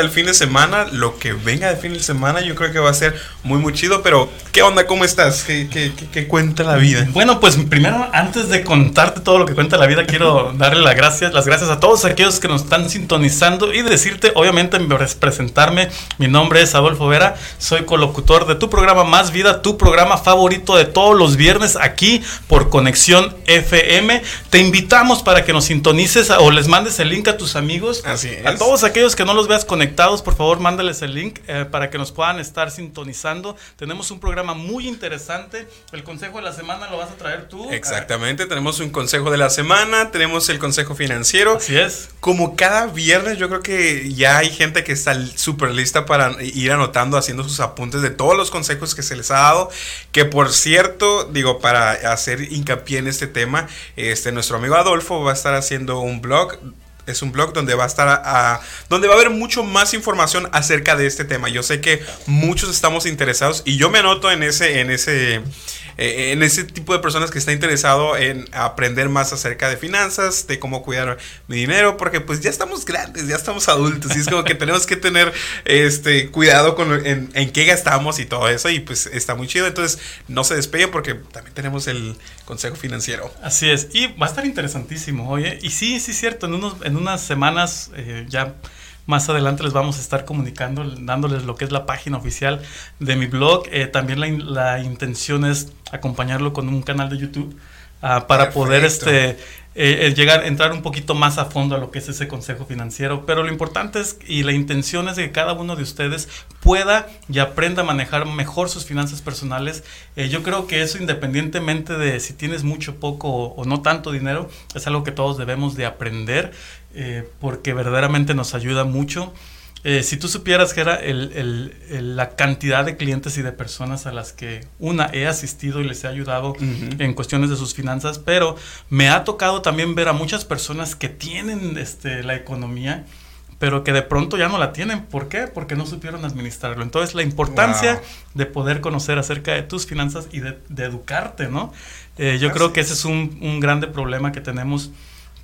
el fin de semana, lo que venga de fin de semana, yo creo que va a ser muy, muy chido. Pero, ¿qué onda? ¿Cómo estás? ¿Qué, qué, qué, cuenta la vida? Bueno, pues primero, antes de contarte todo lo que cuenta la vida, quiero darle las gracias, las gracias a todos aquellos que nos están sintonizando y decirte, obviamente, presentarme. Mi nombre es Adolfo Vera, soy colocutor de tu programa Más Vida, tu programa favorito de todos los viernes aquí por Conexión FM. Te invitamos para que nos sintonices o les mandes el link a tus amigos. Así es. A todos aquellos que no los veas conectados por favor, mándales el link eh, para que nos puedan estar sintonizando. Tenemos un programa muy interesante. El consejo de la semana lo vas a traer tú. Exactamente, tenemos un consejo de la semana, tenemos el consejo financiero. Así es. Como cada viernes, yo creo que ya hay gente que está súper lista para ir anotando, haciendo sus apuntes de todos los consejos que se les ha dado. Que por cierto, digo, para hacer hincapié en este tema, este, nuestro amigo Adolfo va a estar haciendo un blog es un blog donde va a estar a, donde va a haber mucho más información acerca de este tema. Yo sé que muchos estamos interesados y yo me anoto en ese en ese eh, en ese tipo de personas que está interesado en aprender más acerca de finanzas, de cómo cuidar mi dinero, porque pues ya estamos grandes, ya estamos adultos y es como que tenemos que tener este cuidado con en, en qué gastamos y todo eso y pues está muy chido. Entonces no se despeguen porque también tenemos el consejo financiero. Así es y va a estar interesantísimo, oye y sí sí es cierto en unos en unas semanas eh, ya más adelante les vamos a estar comunicando, dándoles lo que es la página oficial de mi blog. Eh, también la, intención es acompañarlo con un canal de YouTube ah, para poder este, eh, eh, llegar, entrar un poquito más a fondo a lo que es ese consejo financiero. Pero lo importante es, y la intención es que cada uno de ustedes pueda y aprenda a manejar mejor sus finanzas personales. yo creo que eso independientemente de si tienes mucho, poco o, no tanto dinero, es algo que todos debemos de aprender. Eh, porque verdaderamente nos ayuda mucho. Eh, si tú supieras que era el, la cantidad de clientes y de personas a las que una he asistido y les he ayudado en cuestiones de sus finanzas, pero me ha tocado también ver a muchas personas que tienen este, la economía, pero que de pronto ya no la tienen. ¿Por qué? Porque no supieron administrarlo. Entonces la importancia de poder conocer acerca de tus finanzas y de, educarte, ¿no? Eh, yo creo que ese es un, un grande problema que tenemos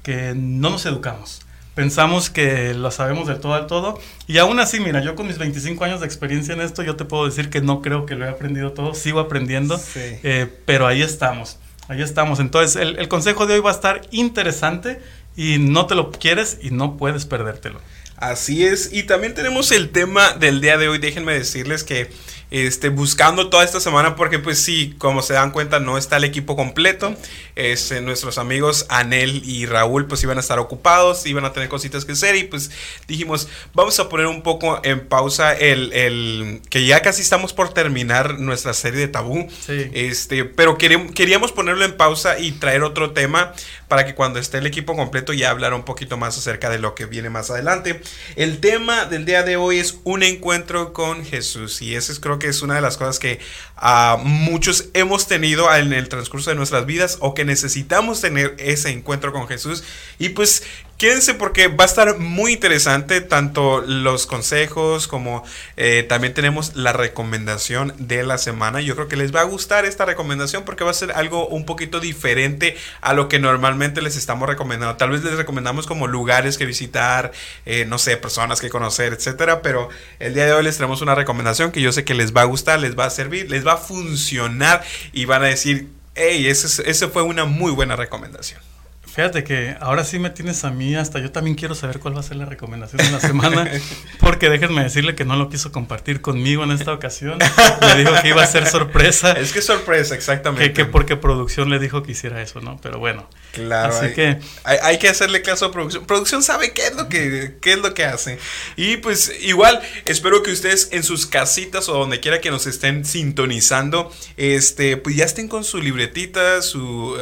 que no nos educamos. Pensamos que lo sabemos de todo al todo. Y aún así, mira, yo con mis 25 años de experiencia en esto, yo te puedo decir que no creo que lo he aprendido todo. Sigo aprendiendo. Eh, pero ahí estamos. Ahí estamos. Entonces, el, el consejo de hoy va a estar interesante y no te lo quieres y no puedes perdértelo. Así es. Y también tenemos el tema del día de hoy. Déjenme decirles que este, buscando toda esta semana porque pues sí, como se dan cuenta no está el equipo completo. Este, nuestros amigos Anel y Raúl pues iban a estar ocupados, iban a tener cositas que hacer y pues dijimos vamos a poner un poco en pausa el, el que ya casi estamos por terminar nuestra serie de tabú. Este, pero queríamos, queríamos ponerlo en pausa y traer otro tema para que cuando esté el equipo completo ya hablar un poquito más acerca de lo que viene más adelante. El tema del día de hoy es un encuentro con Jesús y ese es creo que es una de las cosas que uh, muchos hemos tenido en el transcurso de nuestras vidas o que necesitamos tener ese encuentro con Jesús. Y pues Quédense porque va a estar muy interesante tanto los consejos como eh, también tenemos la recomendación de la semana. Yo creo que les va a gustar esta recomendación porque va a ser algo un poquito diferente a lo que normalmente les estamos recomendando. Tal vez les recomendamos como lugares que visitar, eh, no sé, personas que conocer, etcétera. Pero el día de hoy les traemos una recomendación que yo sé que les va a gustar, les va a servir, les va a funcionar y van a decir, hey, esa fue una muy buena recomendación. Fíjate que ahora sí me tienes a mí, hasta yo también quiero saber cuál va a ser la recomendación de la semana, porque déjenme decirle que no lo quiso compartir conmigo en esta ocasión. Me dijo que iba a ser sorpresa. Es que sorpresa, exactamente. Que, porque producción le dijo que hiciera eso, ¿no? Pero bueno. Claro. Así que hay, que hacerle caso a producción. Producción sabe qué es lo que qué es lo que hace. Y pues igual espero que ustedes en sus casitas o donde quiera que nos estén sintonizando, este, pues ya estén con su libretita, su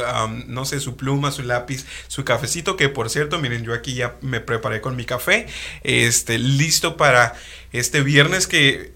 no sé, su pluma, su lápiz su cafecito, que por cierto, miren, yo aquí ya me preparé con mi café, este, listo para este viernes que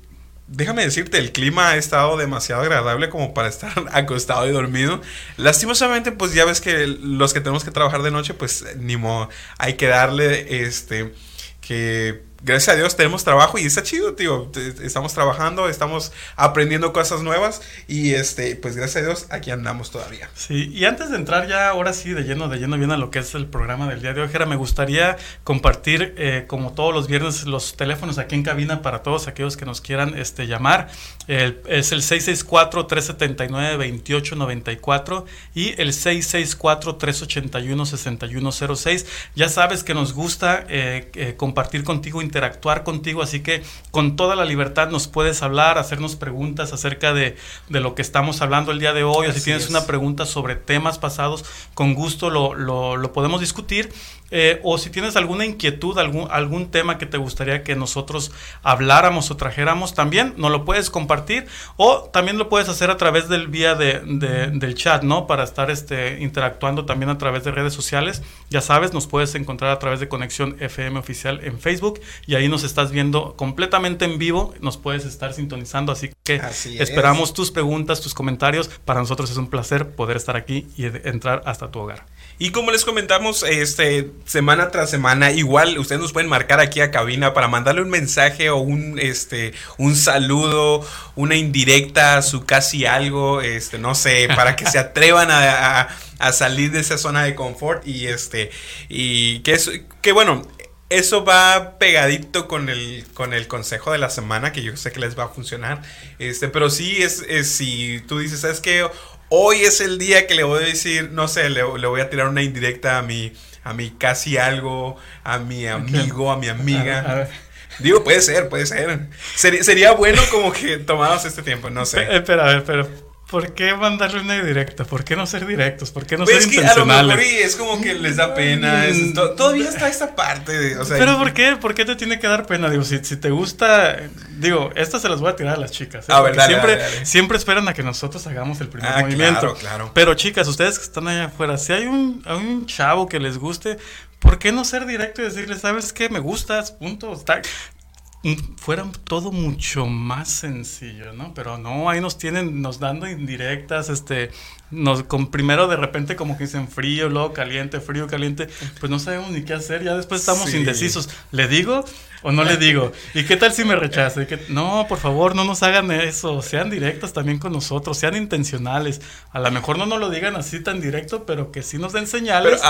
déjame decirte, el clima ha estado demasiado agradable como para estar acostado y dormido. Lastimosamente, pues ya ves que los que tenemos que trabajar de noche, pues ni modo, hay que darle este que gracias a Dios tenemos trabajo y está chido, tío. Estamos trabajando, estamos aprendiendo cosas nuevas y este, pues gracias a Dios aquí andamos todavía. Sí, y antes de entrar ya ahora sí de lleno, de lleno bien a lo que es el programa del día de hoy, me gustaría compartir eh, como todos los viernes los teléfonos aquí en cabina para todos aquellos que nos quieran este, llamar. es el 664-379-2894 y el 664-381-6106. Ya sabes que nos gusta eh, eh, compartir contigo interactuar contigo, así que con toda la libertad nos puedes hablar, hacernos preguntas acerca de, lo que estamos hablando el día de hoy, o si tienes una pregunta sobre temas pasados, con gusto lo, lo podemos discutir. Eh, o si tienes alguna inquietud, algún, algún tema que te gustaría que nosotros habláramos o trajéramos, también nos lo puedes compartir o también lo puedes hacer a través del vía de, del chat, ¿no? Para estar este, interactuando también a través de redes sociales. Ya sabes, nos puedes encontrar a través de Conexión FM Oficial en Facebook y ahí nos estás viendo completamente en vivo, nos puedes estar sintonizando, así que esperamos tus preguntas, tus comentarios. Para nosotros es un placer poder estar aquí y entrar hasta tu hogar. Y como les comentamos, este semana tras semana, igual ustedes nos pueden marcar aquí a cabina para mandarle un mensaje o un este un saludo, una indirecta, su casi algo, este, no sé, para que se atrevan a, salir de esa zona de confort y este y que es que bueno, eso va pegadito con el, con el consejo de la semana, que yo sé que les va a funcionar. Este, pero sí es, es si tú dices, ¿sabes qué? Hoy es el día que le voy a decir, no sé, le, voy a tirar una indirecta a mi, a mi casi algo, a mi amigo, a mi amiga. Digo, puede ser, puede ser. Sería, sería bueno como que tomáramos este tiempo, no sé. Espera, a ver, pero ¿Por qué mandarle una directa? ¿Por qué no ser directos? ¿Por qué no pues ser es que a lo mejor es como que les da pena. todavía está esta parte. De, Pero ¿por qué? ¿Por qué te tiene que dar pena? Digo, si, si te gusta... Digo, estas se las voy a tirar a las chicas. ¿eh? A ver, siempre, siempre esperan a que nosotros hagamos el primer ah, movimiento. Claro, claro. Pero chicas, ustedes que están allá afuera, si hay un, hay un chavo que les guste, ¿por qué no ser directo y decirle, sabes qué, me gustas, punto? Está, fuera todo mucho más sencillo, ¿no? Pero no, ahí nos tienen, nos dando indirectas, este, nos, con primero de repente como que dicen frío, luego caliente, frío, caliente, pues no sabemos ni qué hacer, ya después estamos indecisos, ¿le digo o no le digo? ¿Y qué tal si me rechaza? No, por favor, no nos hagan eso, sean directas también con nosotros, sean intencionales, a lo mejor no nos lo digan así tan directo, pero que sí nos den señales,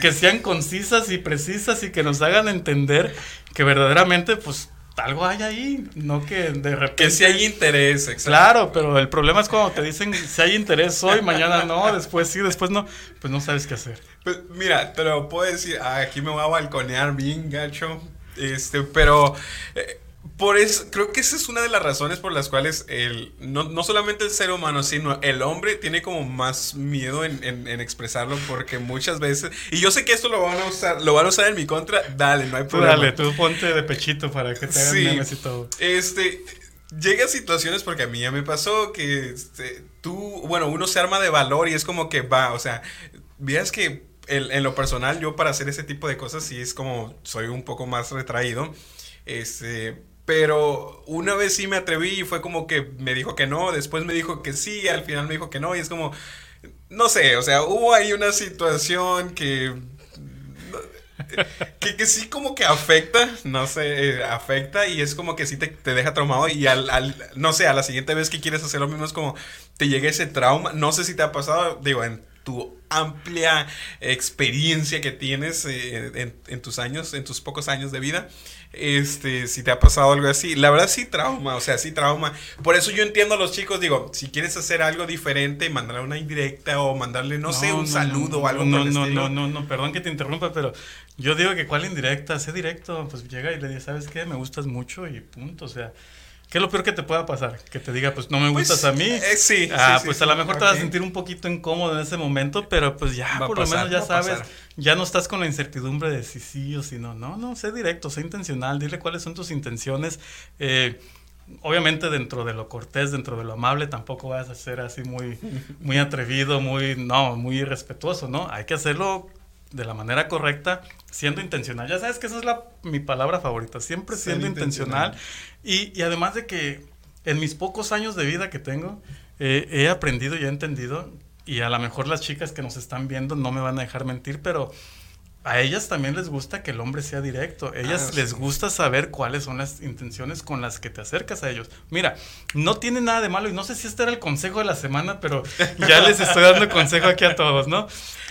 que sean concisas y precisas y que nos hagan entender que verdaderamente, pues, algo hay ahí, no que de repente... Que si hay interés, exacto. Claro, pero el problema es cuando te dicen si hay interés hoy, mañana no, después sí, después no, pues no sabes qué hacer. Pues mira, te lo puedo decir, aquí me voy a balconear bien gacho, este, pero... Eh, por eso, creo que esa es una de las razones por las cuales el, no, no solamente el ser humano, sino el hombre tiene como más miedo en, en, expresarlo porque muchas veces, y yo sé que esto lo van a usar, lo van a usar en mi contra, dale, no hay problema. dale, tú ponte de pechito para que te hagan sí, memes y todo. Este, llega a situaciones porque a mí ya me pasó que este, tú, bueno, uno se arma de valor y es como que va, o sea, veas que en lo personal yo para hacer ese tipo de cosas sí es como soy un poco más retraído. Este, pero una vez sí me atreví y fue como que me dijo que no, después me dijo que sí, al final me dijo que no, y es como, no sé, o sea, hubo ahí una situación que que, que, sí como que afecta, no sé, eh, afecta y es como que sí te, te deja traumado y al, al, no sé, a la siguiente vez que quieres hacer lo mismo es como te llega ese trauma, no sé si te ha pasado, digo, en tu amplia experiencia que tienes eh, en, en, tus años, en tus pocos años de vida, este, si te ha pasado algo así. La verdad sí trauma, o sea, sí trauma. Por eso yo entiendo a los chicos, digo, si quieres hacer algo diferente, mandarle una indirecta o mandarle, no, sé, un saludo o algo no, no, No, no, no, perdón que te interrumpa, pero yo digo que cuál indirecta, sé directo, pues llega y le dice, ¿sabes qué? Me gustas mucho y punto, o sea... ¿Qué es lo peor que te pueda pasar? Que te diga, pues no me pues, gustas a mí. Eh, sí. Ah, pues a lo mejor te vas a sentir un poquito incómodo en ese momento, pero pues ya, por lo menos ya sabes, ya no estás con la incertidumbre de si sí o si no. No, no, sé directo, sé intencional, dile cuáles son tus intenciones. Eh, obviamente dentro de lo cortés, dentro de lo amable, tampoco vas a ser así muy, muy atrevido, muy, no, muy irrespetuoso, ¿no? Hay que hacerlo de la manera correcta, siendo intencional. Ya sabes que esa es la, mi palabra favorita, siempre siendo intencional. Y, además de que en mis pocos años de vida que tengo, eh, he aprendido y he entendido, y a lo mejor las chicas que nos están viendo no me van a dejar mentir, pero a ellas también les gusta que el hombre sea directo. Ellas ah, les gusta saber cuáles son las intenciones con las que te acercas a ellos. Mira, no tiene nada de malo y no sé si este era el consejo de la semana, pero ya les estoy dando consejo aquí a todos, ¿no?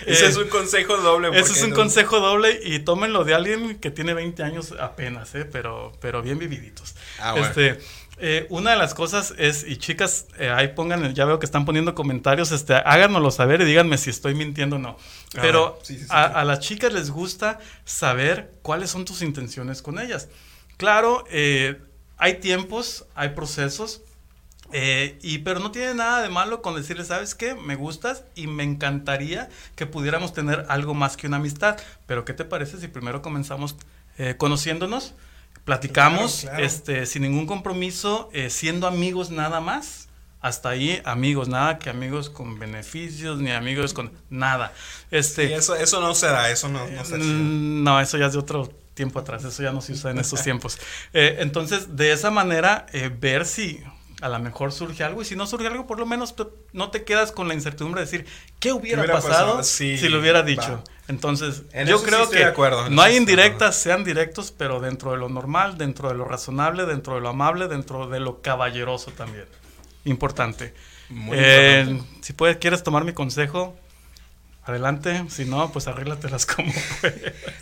Ese es eh, un consejo doble. Ese es un consejo doble y tómenlo de alguien que tiene 20 años apenas, ¿eh? Pero, pero bien vividitos. Ah, Este eh, una de las cosas es, y chicas, eh, ahí pongan, ya veo que están poniendo comentarios, este, háganoslo saber y díganme si estoy mintiendo o no. Pero a, las chicas les gusta saber cuáles son tus intenciones con ellas. Claro, eh, hay tiempos, hay procesos, y, pero no tiene nada de malo con decirle, ¿sabes qué? Me gustas y me encantaría que pudiéramos tener algo más que una amistad. Pero ¿qué te parece si primero comenzamos conociéndonos? Platicamos, este, sin ningún compromiso, eh, siendo amigos nada más. Hasta ahí, amigos, nada que amigos con beneficios, ni amigos con nada. Este, eso, eso no será, eso no, no No, eso ya es de otro tiempo atrás, eso ya no se usa en estos tiempos. Eh, entonces, de esa manera, eh, ver si a lo mejor surge algo y si no surge algo, por lo menos no te quedas con la incertidumbre de decir, ¿qué hubiera, pasado, si lo hubiera dicho? Entonces, yo creo que no hay indirectas, sean directos, pero dentro de lo normal, dentro de lo razonable, dentro de lo amable, dentro de lo caballeroso también. Importante. Muy eh, Si puedes, quieres tomar mi consejo, adelante, si no, pues arréglatelas como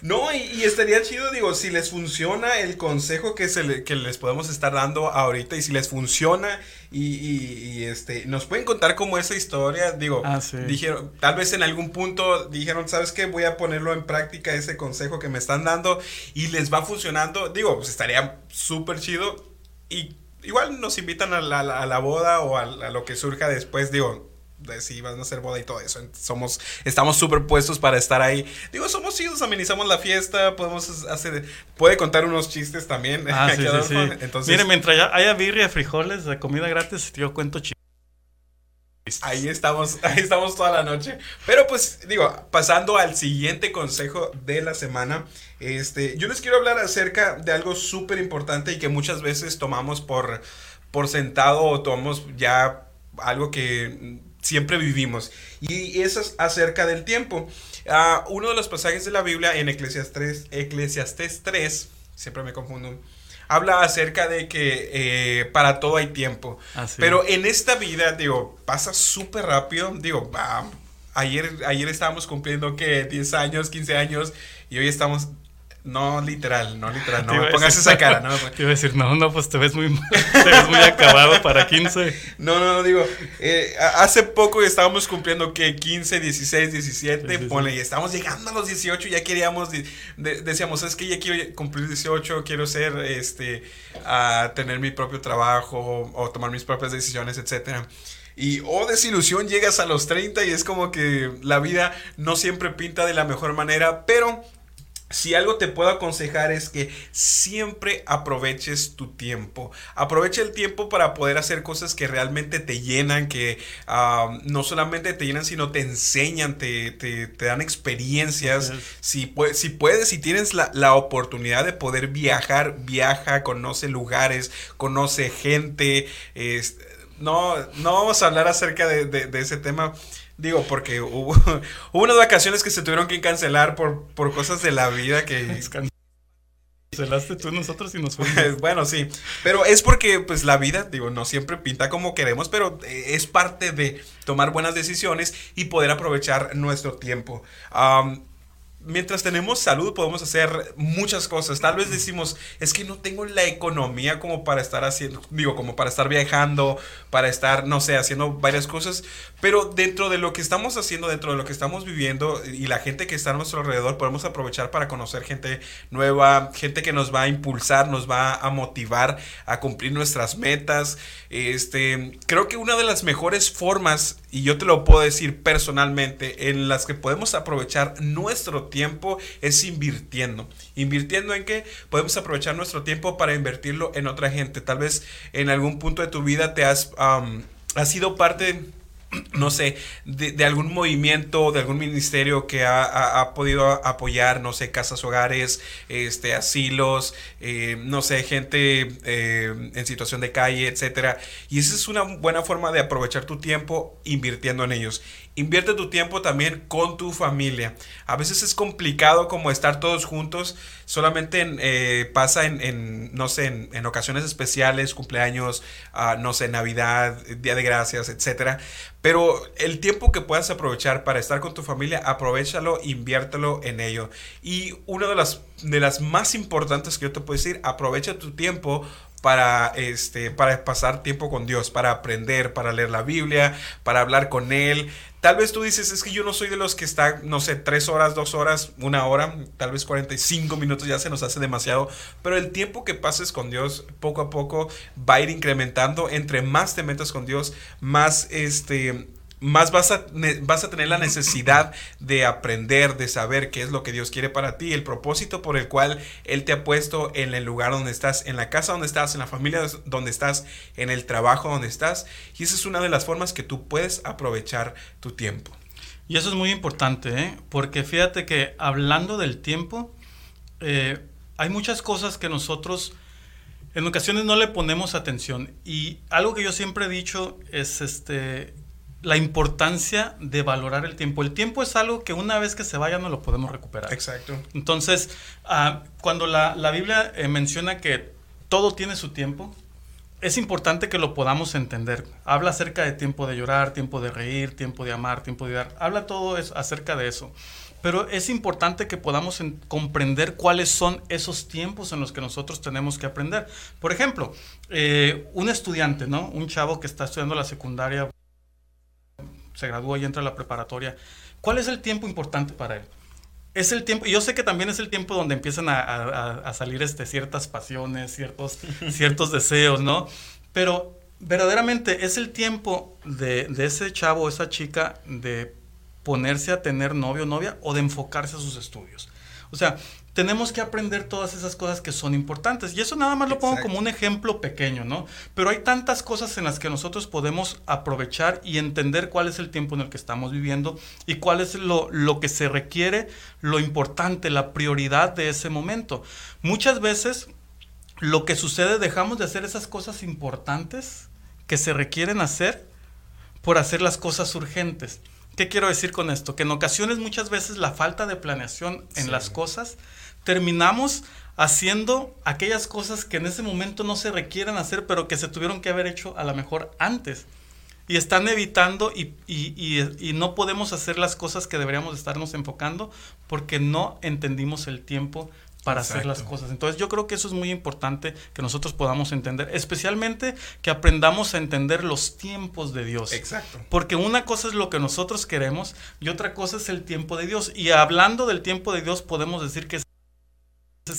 No, y, estaría chido, digo, si les funciona el consejo que, se les podemos estar dando ahorita y si les funciona y, este, nos pueden contar como esa historia, digo, ah, dijeron, tal vez en algún punto dijeron, ¿sabes qué? Voy a ponerlo en práctica ese consejo que me están dando y les va funcionando, digo, pues estaría súper chido y igual nos invitan a la, boda o a, a lo que surja después, digo, de si van a hacer boda y todo eso. Somos, estamos súper puestos para estar ahí. Digo, somos hijos, amenizamos la fiesta, podemos hacer, puede contar unos chistes también. Ah, sí, sí, Entonces, Miren, mientras haya birria, frijoles, de comida gratis, yo cuento chistes. Ahí estamos, ahí estamos toda la noche. Pero pues, digo, pasando al siguiente consejo de la semana, este, yo les quiero hablar acerca de algo súper importante y que muchas veces tomamos por, por sentado o tomamos ya algo que siempre vivimos. Y eso es acerca del tiempo. Ah, uno de los pasajes de la Biblia en Eclesiastes 3, 3 siempre me confundo, habla acerca de que eh, para todo hay tiempo. Ah, Pero en esta vida, digo, pasa súper rápido. Digo, ayer, ayer estábamos cumpliendo que 10 años, 15 años y hoy estamos no literal, no literal, no me pongas esa cara, no. Te iba a decir, no, no, pues te ves muy, te ves muy acabado para 15. No, no, no, digo, eh, hace poco estábamos cumpliendo que 15, 16, 17, sí, y estábamos llegando a los 18, ya queríamos, decíamos, es que ya quiero cumplir 18, quiero ser, este, a tener mi propio trabajo o tomar mis propias decisiones, etcétera. Y, oh, desilusión, llegas a los 30 y es como que la vida no siempre pinta de la mejor manera, pero si algo te puedo aconsejar es que siempre aproveches tu tiempo. Aprovecha el tiempo para poder hacer cosas que realmente te llenan, que no solamente te llenan, sino te enseñan, te, dan experiencias. Si, si puedes, si tienes la, oportunidad de poder viajar, viaja, conoce lugares, conoce gente. no, no vamos a hablar acerca de, de ese tema Digo, porque hubo, unas vacaciones que se tuvieron que cancelar por, por cosas de la vida que... Cancelaste tú nosotros y nos fuimos. bueno, sí. Pero es porque, pues, la vida, digo, no siempre pinta como queremos, pero eh, es parte de tomar buenas decisiones y poder aprovechar nuestro tiempo mientras tenemos salud podemos hacer muchas cosas. Tal vez decimos, es que no tengo la economía como para estar haciendo, digo, como para estar viajando, para estar, no sé, haciendo varias cosas. Pero dentro de lo que estamos haciendo, dentro de lo que estamos viviendo y la gente que está a nuestro alrededor, podemos aprovechar para conocer gente nueva, gente que nos va a impulsar, nos va a motivar a cumplir nuestras metas. Este, creo que una de las mejores formas, y yo te lo puedo decir personalmente, en las que podemos aprovechar nuestro tiempo es invirtiendo. ¿Invirtiendo en qué? Podemos aprovechar nuestro tiempo para invertirlo en otra gente. Tal vez en algún punto de tu vida te has, has sido parte no sé, de, algún movimiento, de algún ministerio que ha, podido apoyar, no sé, casas hogares, este, asilos, eh, no sé, gente eh, en situación de calle, etcétera. Y esa es una buena forma de aprovechar tu tiempo invirtiendo en ellos. Invierte tu tiempo también con tu familia. A veces es complicado como estar todos juntos. Solamente eh, pasa en, no sé, en, ocasiones especiales, cumpleaños, uh, no sé, Navidad, Día de Gracias, etc. Pero el tiempo que puedas aprovechar para estar con tu familia, aprovechalo, inviértelo en ello. Y una de las, de las más importantes que yo te puedo decir, aprovecha tu tiempo para, este, para pasar tiempo con Dios, para aprender, para leer la Biblia, para hablar con Él. Tal vez tú dices, es que yo no soy de los que está, no sé, tres horas, dos horas, una hora, tal vez 45 minutos ya se nos hace demasiado, pero el tiempo que pases con Dios poco a poco va a ir incrementando. Entre más te metas con Dios, más este más vas a, vas a tener la necesidad de aprender, de saber qué es lo que Dios quiere para ti, el propósito por el cual Él te ha puesto en el lugar donde estás, en la casa donde estás, en la familia donde estás, en el trabajo donde estás. Y esa es una de las formas que tú puedes aprovechar tu tiempo. Y eso es muy importante, ¿eh? porque fíjate que hablando del tiempo, eh, hay muchas cosas que nosotros en ocasiones no le ponemos atención. Y algo que yo siempre he dicho es este la importancia de valorar el tiempo. El tiempo es algo que una vez que se vaya no lo podemos recuperar. Exacto. Entonces, ah, cuando la, Biblia eh, menciona que todo tiene su tiempo, es importante que lo podamos entender. Habla acerca de tiempo de llorar, tiempo de reír, tiempo de amar, tiempo de dar. Habla todo eso, acerca de eso. Pero es importante que podamos comprender cuáles son esos tiempos en los que nosotros tenemos que aprender. Por ejemplo, eh, un estudiante, ¿no? Un chavo que está estudiando la secundaria se gradúa y entra a la preparatoria, ¿cuál es el tiempo importante para él? Es el tiempo, y yo sé que también es el tiempo donde empiezan a, salir este, ciertas pasiones, ciertos, ciertos deseos, ¿no? Pero verdaderamente es el tiempo de, de ese chavo esa chica de ponerse a tener novio o novia o de enfocarse a sus estudios. O sea, tenemos que aprender todas esas cosas que son importantes. Y eso nada más lo pongo como un ejemplo pequeño, ¿no? Pero hay tantas cosas en las que nosotros podemos aprovechar y entender cuál es el tiempo en el que estamos viviendo y cuál es lo, lo que se requiere, lo importante, la prioridad de ese momento. Muchas veces lo que sucede, dejamos de hacer esas cosas importantes que se requieren hacer por hacer las cosas urgentes. ¿Qué quiero decir con esto? Que en ocasiones muchas veces la falta de planeación en las cosas terminamos haciendo aquellas cosas que en ese momento no se requieren hacer, pero que se tuvieron que haber hecho a lo mejor antes. Y están evitando y, y, no podemos hacer las cosas que deberíamos estarnos enfocando porque no entendimos el tiempo para hacer las cosas. Entonces yo creo que eso es muy importante que nosotros podamos entender, especialmente que aprendamos a entender los tiempos de Dios. Exacto. Porque una cosa es lo que nosotros queremos y otra cosa es el tiempo de Dios. Y hablando del tiempo de Dios podemos decir que es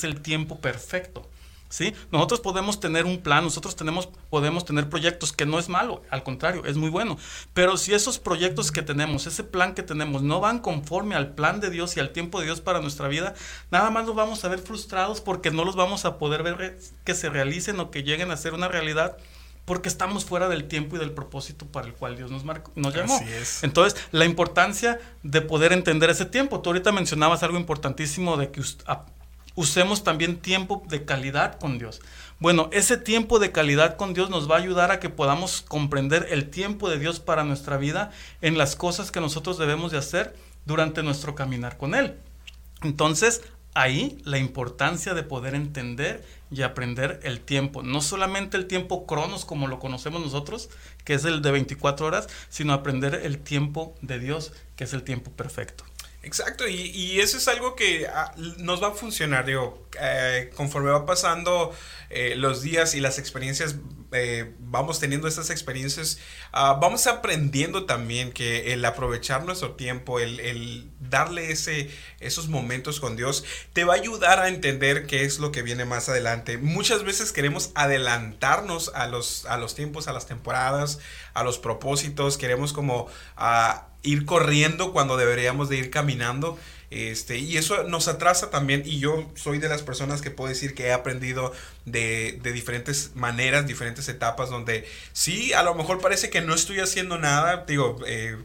el tiempo perfecto. ¿Sí? Nosotros podemos tener un plan, nosotros tenemos, podemos tener proyectos que no es malo, al contrario, es muy bueno. Pero si esos proyectos que tenemos, ese plan que tenemos, no van conforme al plan de Dios y al tiempo de Dios para nuestra vida, nada más nos vamos a ver frustrados porque no los vamos a poder ver que se realicen o que lleguen a ser una realidad porque estamos fuera del tiempo y del propósito para el cual Dios nos, marcó, nos llamó. Así es. Entonces, la importancia de poder entender ese tiempo. Tú ahorita mencionabas algo importantísimo de que usemos también tiempo de calidad con Dios. Bueno, ese tiempo de calidad con Dios nos va a ayudar a que podamos comprender el tiempo de Dios para nuestra vida en las cosas que nosotros debemos de hacer durante nuestro caminar con Él. Entonces, ahí la importancia de poder entender y aprender el tiempo. No solamente el tiempo cronos como lo conocemos nosotros, que es el de 24 horas, sino aprender el tiempo de Dios, que es el tiempo perfecto. Exacto, y, eso es algo que ah, nos va a funcionar, digo, eh, conforme va pasando eh, los días y las experiencias, eh, vamos teniendo estas experiencias, ah, vamos aprendiendo también que el aprovechar nuestro tiempo, el, darle ese, esos momentos con Dios, te va a ayudar a entender qué es lo que viene más adelante. Muchas veces queremos adelantarnos a los, a los tiempos, a las temporadas, a los propósitos, queremos como... ah, ir corriendo cuando deberíamos de ir caminando. Este, y eso nos atrasa también. Y yo soy de las personas que puedo decir que he aprendido de, de diferentes maneras, diferentes etapas, donde sí, a lo mejor parece que no estoy haciendo nada. Digo, eh,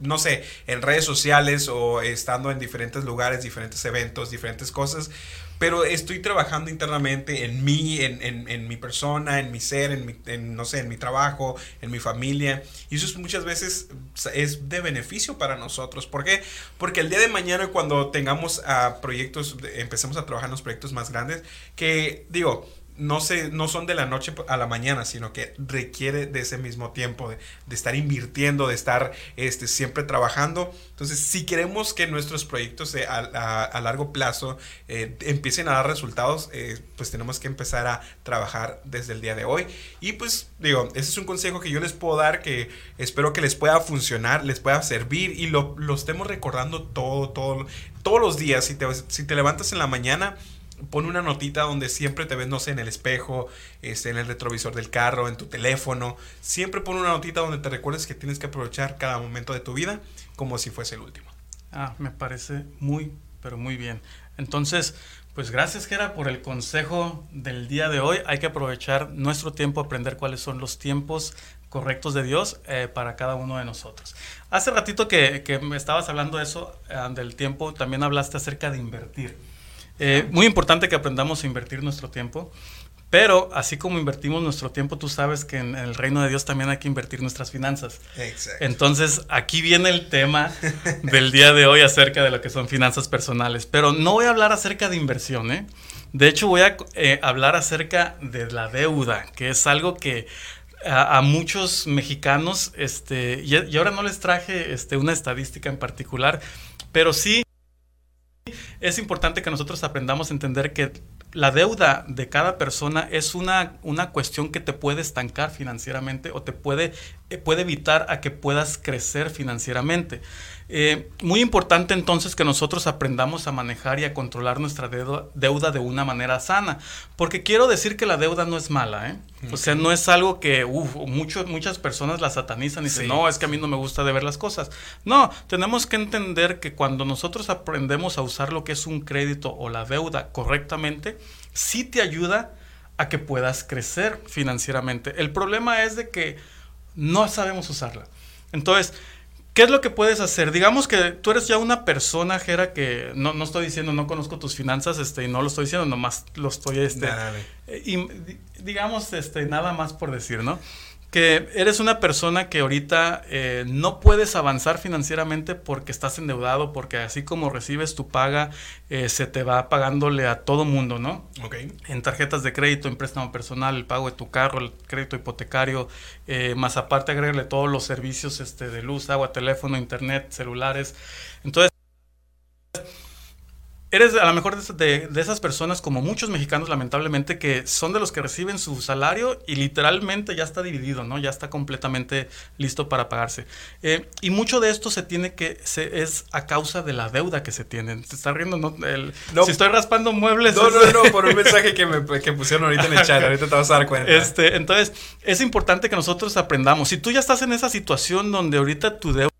no sé, en redes sociales o estando en diferentes lugares, diferentes eventos, diferentes cosas, pero estoy trabajando internamente en mí, en, en, en mi persona, en mi ser, en, mi, en, no sé, en mi trabajo, en mi familia. Y eso muchas veces es de beneficio para nosotros. ¿Por qué? Porque el día de mañana cuando tengamos a proyectos, empecemos a trabajar en los proyectos más grandes, que digo, no, se, no son de la noche a la mañana, sino que requiere de ese mismo tiempo, de, estar invirtiendo, de estar este, siempre trabajando. Entonces, si queremos que nuestros proyectos a, a, a largo plazo eh, empiecen a dar resultados, eh, pues tenemos que empezar a trabajar desde el día de hoy. Y pues, digo, ese es un consejo que yo les puedo dar que espero que les pueda funcionar, les pueda servir y lo, lo estemos recordando todo, todo, todos los días. Si te, si te levantas en la mañana, pon una notita donde siempre te ves, no sé, en el espejo, este, en el retrovisor del carro, en tu teléfono. Siempre pon una notita donde te recuerdes que tienes que aprovechar cada momento de tu vida como si fuese el último. Ah, me parece muy, pero muy bien. Entonces, pues gracias, Gera, por el consejo del día de hoy. Hay que aprovechar nuestro tiempo, aprender cuáles son los tiempos correctos de Dios eh, para cada uno de nosotros. Hace ratito que, que me estabas hablando de eso, eh, del tiempo, también hablaste acerca de invertir. Eh, muy importante que aprendamos a invertir nuestro tiempo, pero así como invertimos nuestro tiempo, tú sabes que en, el reino de Dios también hay que invertir nuestras finanzas. Exacto. Entonces, aquí viene el tema del día de hoy acerca de lo que son finanzas personales, pero no voy a hablar acerca de inversión, ¿eh? De hecho, voy a eh, hablar acerca de la deuda, que es algo que a, a, muchos mexicanos, este, y, y, ahora no les traje este, una estadística en particular, pero sí es importante que nosotros aprendamos a entender que la deuda de cada persona es una, una cuestión que te puede estancar financieramente o te puede, eh, puede evitar a que puedas crecer financieramente. Eh, muy importante entonces que nosotros aprendamos a manejar y a controlar nuestra deuda, deuda de una manera sana, porque quiero decir que la deuda no es mala, ¿eh? O sea, no es algo que uf, mucho, muchas personas la satanizan y dicen, no, es que a mí no me gusta de ver las cosas. No, tenemos que entender que cuando nosotros aprendemos a usar lo que es un crédito o la deuda correctamente, sí te ayuda a que puedas crecer financieramente. El problema es de que no sabemos usarla. Entonces, ¿Qué es lo que puedes hacer? Digamos que tú eres ya una persona, Jera, que no, no estoy diciendo, no conozco tus finanzas, este, y no lo estoy diciendo, nomás lo estoy, este, Dale. y digamos, este, nada más por decir, ¿no? Que eres una persona que ahorita eh, no puedes avanzar financieramente porque estás endeudado, porque así como recibes tu paga, eh, se te va pagándole a todo mundo, ¿no? Ok. En tarjetas de crédito, en préstamo personal, el pago de tu carro, el crédito hipotecario, eh, más aparte agregarle todos los servicios este, de luz, agua, teléfono, internet, celulares. Entonces, Eres a lo mejor de, de, esas personas, como muchos mexicanos, lamentablemente, que son de los que reciben su salario y literalmente ya está dividido, ¿no? Ya está completamente listo para pagarse. Eh, y mucho de esto se tiene que, se, es a causa de la deuda que se tiene. ¿Te está riendo? ¿no? El, no. Si estoy raspando muebles. No, no, no, por un mensaje que, me, que pusieron ahorita en el chat. Ahorita te vas a dar cuenta. Este, entonces, es importante que nosotros aprendamos. Si tú ya estás en esa situación donde ahorita tu deuda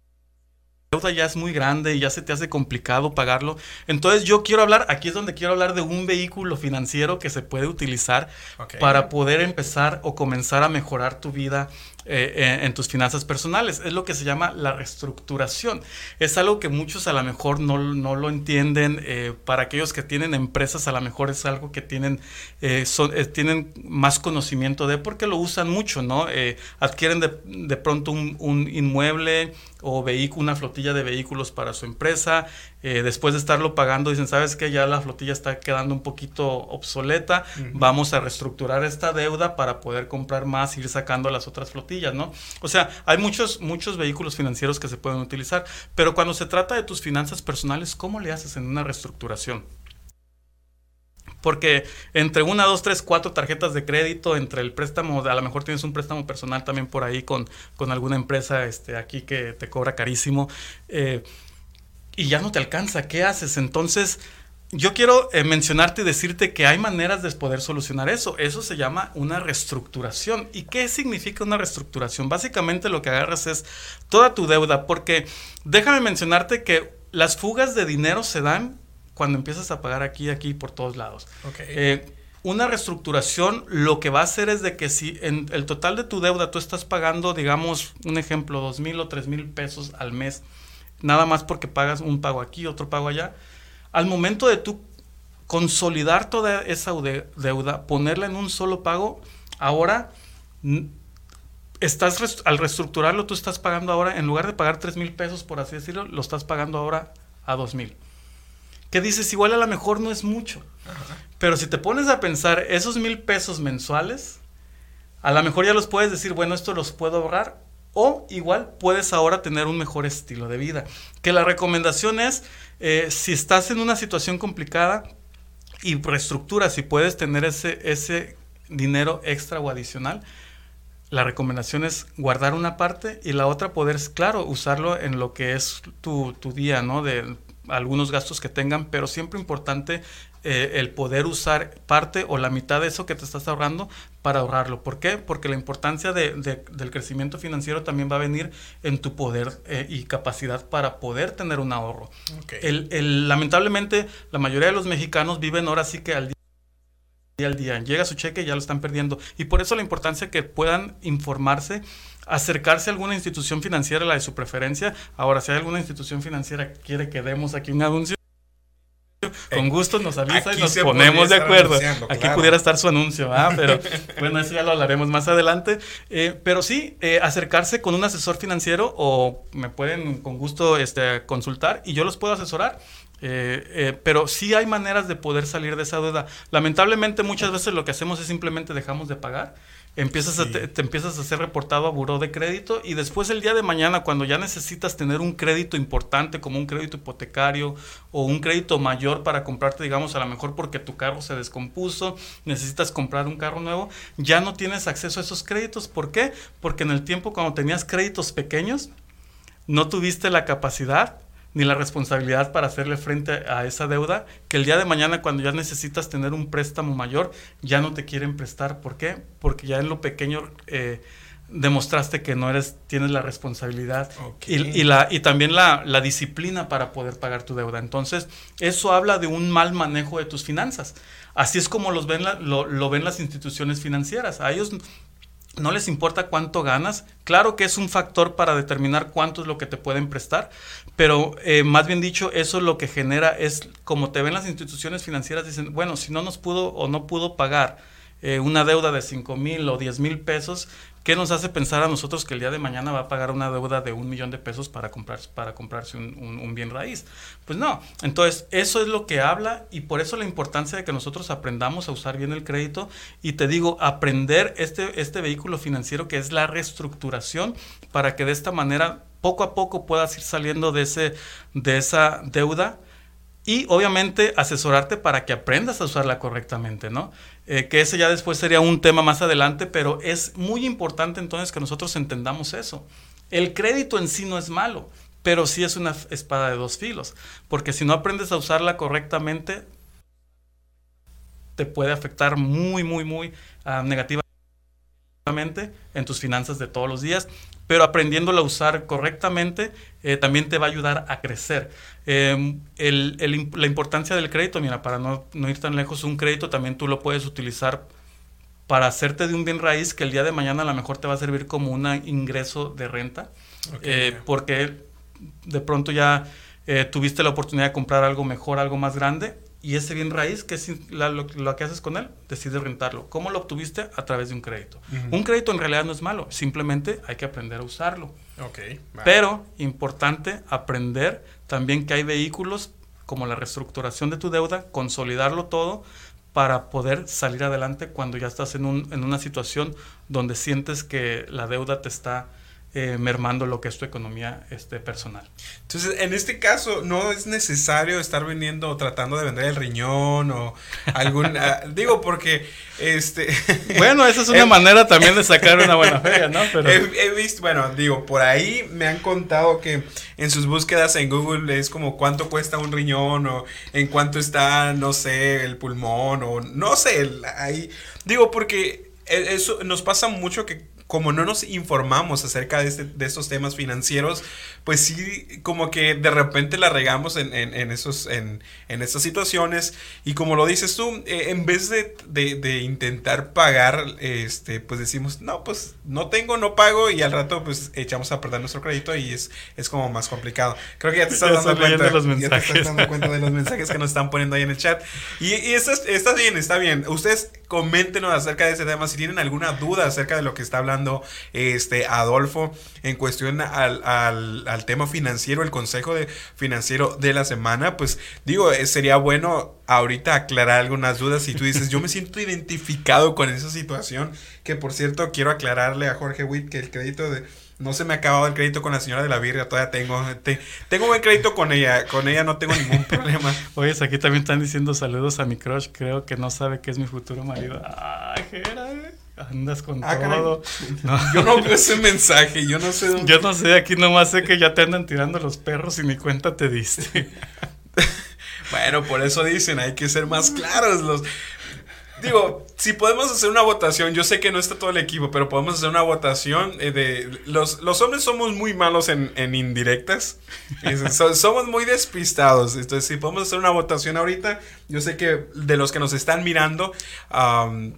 deuda ya es muy grande y ya se te hace complicado pagarlo. Entonces yo quiero hablar, aquí es donde quiero hablar de un vehículo financiero que se puede utilizar okay. para poder empezar o comenzar a mejorar tu vida eh, en tus finanzas personales. Es lo que se llama la reestructuración. Es algo que muchos a lo mejor no, no lo entienden. Eh, para aquellos que tienen empresas, a lo mejor es algo que tienen, eh, son, tienen más conocimiento de porque lo usan mucho, ¿no? adquieren de, de pronto un, un, inmueble o vehículo, una flotilla de vehículos para su empresa. después de estarlo pagando, dicen, ¿sabes qué? Ya la flotilla está quedando un poquito obsoleta. Uh -huh. Vamos a reestructurar esta deuda para poder comprar más, ir sacando las otras flotillas. ¿No? O sea, hay muchos, muchos vehículos financieros que se pueden utilizar, pero cuando se trata de tus finanzas personales, ¿cómo le haces en una reestructuración? Porque entre una, dos, tres, cuatro tarjetas de crédito, entre el préstamo, a lo mejor tienes un préstamo personal también por ahí con, con alguna empresa este, aquí que te cobra carísimo, eh, y ya no te alcanza, ¿qué haces? Entonces, yo quiero eh, mencionarte y decirte que hay maneras de poder solucionar eso. Eso se llama una reestructuración. ¿Y qué significa una reestructuración? Básicamente lo que agarras es toda tu deuda, porque déjame mencionarte que las fugas de dinero se dan cuando empiezas a pagar aquí, aquí, por todos lados. Eh, una reestructuración lo que va a hacer es de que si en el total de tu deuda tú estás pagando, digamos, un ejemplo, dos mil o tres mil pesos al mes, nada más porque pagas un pago aquí, otro pago allá, al momento de tú consolidar toda esa deuda, ponerla en un solo pago, ahora estás al reestructurarlo, tú estás pagando ahora, en lugar de pagar 3 mil pesos, por así decirlo, lo estás pagando ahora a 2 mil. Que dices, igual a lo mejor no es mucho. Pero si te pones a pensar esos mil pesos mensuales, a lo mejor ya los puedes decir, bueno, esto los puedo ahorrar. O igual puedes ahora tener un mejor estilo de vida. Que la recomendación es, eh, si estás en una situación complicada y reestructuras y puedes tener ese, ese dinero extra o adicional, la recomendación es guardar una parte y la otra poder, claro, usarlo en lo que es tu, tu día, ¿no? De algunos gastos que tengan, pero siempre importante eh, el poder usar parte o la mitad de eso que te estás ahorrando para ahorrarlo. ¿Por qué? Porque la importancia de, del crecimiento financiero también va a venir en tu poder eh, y capacidad para poder tener un ahorro. El, el, lamentablemente, la mayoría de los mexicanos viven ahora sí que al día al día. Llega su cheque y ya lo están perdiendo. Y por eso la importancia que puedan informarse, acercarse a alguna institución financiera, la de su preferencia. Ahora, si hay alguna institución financiera que quiere que demos aquí un anuncio, con eh, gusto nos avisa y nos ponemos de acuerdo. Aquí pudiera estar su anuncio, ¿ah? pero bueno, eso ya lo hablaremos más adelante. Eh, pero sí, eh, acercarse con un asesor financiero o me pueden con gusto este, consultar y yo los puedo asesorar. Eh, eh, pero sí hay maneras de poder salir de esa deuda. Lamentablemente muchas veces lo que hacemos es simplemente dejamos de pagar, empiezas a te, empiezas a ser reportado a buró de crédito y después el día de mañana cuando ya necesitas tener un crédito importante como un crédito hipotecario o un crédito mayor para comprarte, digamos, a lo mejor porque tu carro se descompuso, necesitas comprar un carro nuevo, ya no tienes acceso a esos créditos. ¿Por qué? Porque en el tiempo cuando tenías créditos pequeños, no tuviste la capacidad ni la responsabilidad para hacerle frente a esa deuda, que el día de mañana cuando ya necesitas tener un préstamo mayor, ya no te quieren prestar. ¿Por qué? Porque ya en lo pequeño eh, demostraste que no eres, tienes la responsabilidad y, la, y también la, disciplina para poder pagar tu deuda. Entonces, eso habla de un mal manejo de tus finanzas. Así es como los ven lo, lo ven las instituciones financieras. A ellos no les importa cuánto ganas. Claro que es un factor para determinar cuánto es lo que te pueden prestar, pero eh, más bien dicho, eso lo que genera es, como te ven las instituciones financieras, dicen, bueno, si no nos pudo o no pudo pagar eh, una deuda de 5 mil o 10 mil pesos, ¿Qué nos hace pensar a nosotros que el día de mañana va a pagar una deuda de un millón de pesos para, comprar, para comprarse un, bien raíz? Pues no. Entonces, eso es lo que habla y por eso la importancia de que nosotros aprendamos a usar bien el crédito y te digo, aprender este, este vehículo financiero que es la reestructuración para que de esta manera poco a poco puedas ir saliendo de, ese, de esa deuda y obviamente asesorarte para que aprendas a usarla correctamente, ¿no? Eh, que ese ya después sería un tema más adelante, pero es muy importante entonces que nosotros entendamos eso. El crédito en sí no es malo, pero sí es una espada de dos filos, porque si no aprendes a usarla correctamente, te puede afectar muy, muy, muy uh, negativamente en tus finanzas de todos los días, pero aprendiéndola a usar correctamente eh, también te va a ayudar a crecer. Em, la importancia del crédito, mira, para no, ir tan lejos, un crédito también tú lo puedes utilizar para hacerte de un bien raíz que el día de mañana a lo mejor te va a servir como un ingreso de renta, eh, porque de pronto ya eh, tuviste la oportunidad de comprar algo mejor, algo más grande, y ese bien raíz, que es lo, que haces con él, decides rentarlo. ¿Cómo lo obtuviste? A través de un crédito. Un crédito en realidad no es malo, simplemente hay que aprender a usarlo. Okay, Pero importante aprender también que hay vehículos como la reestructuración de tu deuda, consolidarlo todo para poder salir adelante cuando ya estás en, un, en una situación donde sientes que la deuda te está eh, mermando lo que es tu economía este, personal. Entonces, en este caso, no es necesario estar vendiendo o tratando de vender el riñón o algún... Ah, digo, porque... este Bueno, esa es una manera también de sacar una buena feria, ¿no? Pero... He, visto, bueno, digo, por ahí me han contado que en sus búsquedas en Google es como cuánto cuesta un riñón o en cuánto está, no sé, el pulmón o no sé, ahí... Digo, porque e, eso nos pasa mucho que como no nos informamos acerca de, este, de estos temas financieros, pues sí, como que de repente la regamos en, en, esos, en, en estas situaciones. Y como lo dices tú, eh, en vez de, de, intentar pagar, este, pues decimos, no, pues no tengo, no pago y al rato pues echamos a perder nuestro crédito y es, es como más complicado. Creo que ya te estás dando cuenta. De los mensajes. Ya te estás dando cuenta de los mensajes que nos están poniendo ahí en el chat. Y, y está, está bien, está bien. Ustedes coméntenos acerca de ese tema si tienen alguna duda acerca de lo que está hablando este Adolfo en cuestión al, al, tema financiero, el consejo de financiero de la semana, pues digo, eh, sería bueno ahorita aclarar algunas dudas si tú dices, yo me siento identificado con esa situación, que por cierto quiero aclararle a Jorge Witt que el crédito de no se me ha acabado el crédito con la señora de la Virga, todavía tengo. tengo buen crédito con ella, con ella no tengo ningún problema. Oye, aquí también están diciendo saludos a mi crush, creo que no sabe que es mi futuro marido. Ay, Jera, andas con ah, todo. Yo no veo ese mensaje, yo no sé dónde... Yo no sé, aquí nomás sé que ya te andan tirando los perros y ni cuenta te diste. bueno, por eso dicen, hay que ser más claros. Los, Digo, si podemos hacer una votación, yo sé que no está todo el equipo, pero podemos hacer una votación eh, de... Los, los hombres somos muy malos en, en indirectas, somos muy despistados, entonces si podemos hacer una votación ahorita, yo sé que de los que nos están mirando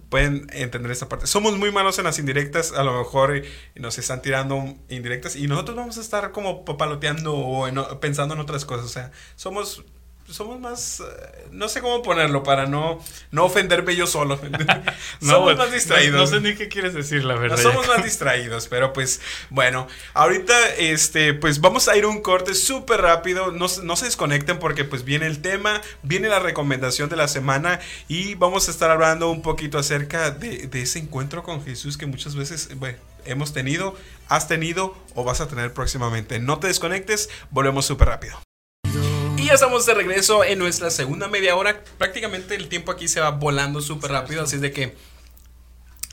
pueden entender esta parte. Somos muy malos en las indirectas, a lo mejor eh, nos están tirando indirectas y nosotros vamos a estar como papaloteando o pensando en otras cosas, o sea, somos somos más, eh, no sé cómo ponerlo para no, no ofenderme yo solo. somos más distraídos. No, sé ni qué quieres decir, la verdad. somos más distraídos, pero pues bueno, ahorita este, pues vamos a ir un corte súper rápido, no, no, se desconecten porque pues viene el tema, viene la recomendación de la semana y vamos a estar hablando un poquito acerca de, de ese encuentro con Jesús que muchas veces, bueno, hemos tenido, has tenido o vas a tener próximamente. No te desconectes, volvemos súper rápido. Ya estamos de regreso en nuestra segunda media hora. Prácticamente el tiempo aquí se va volando súper rápido, así es de que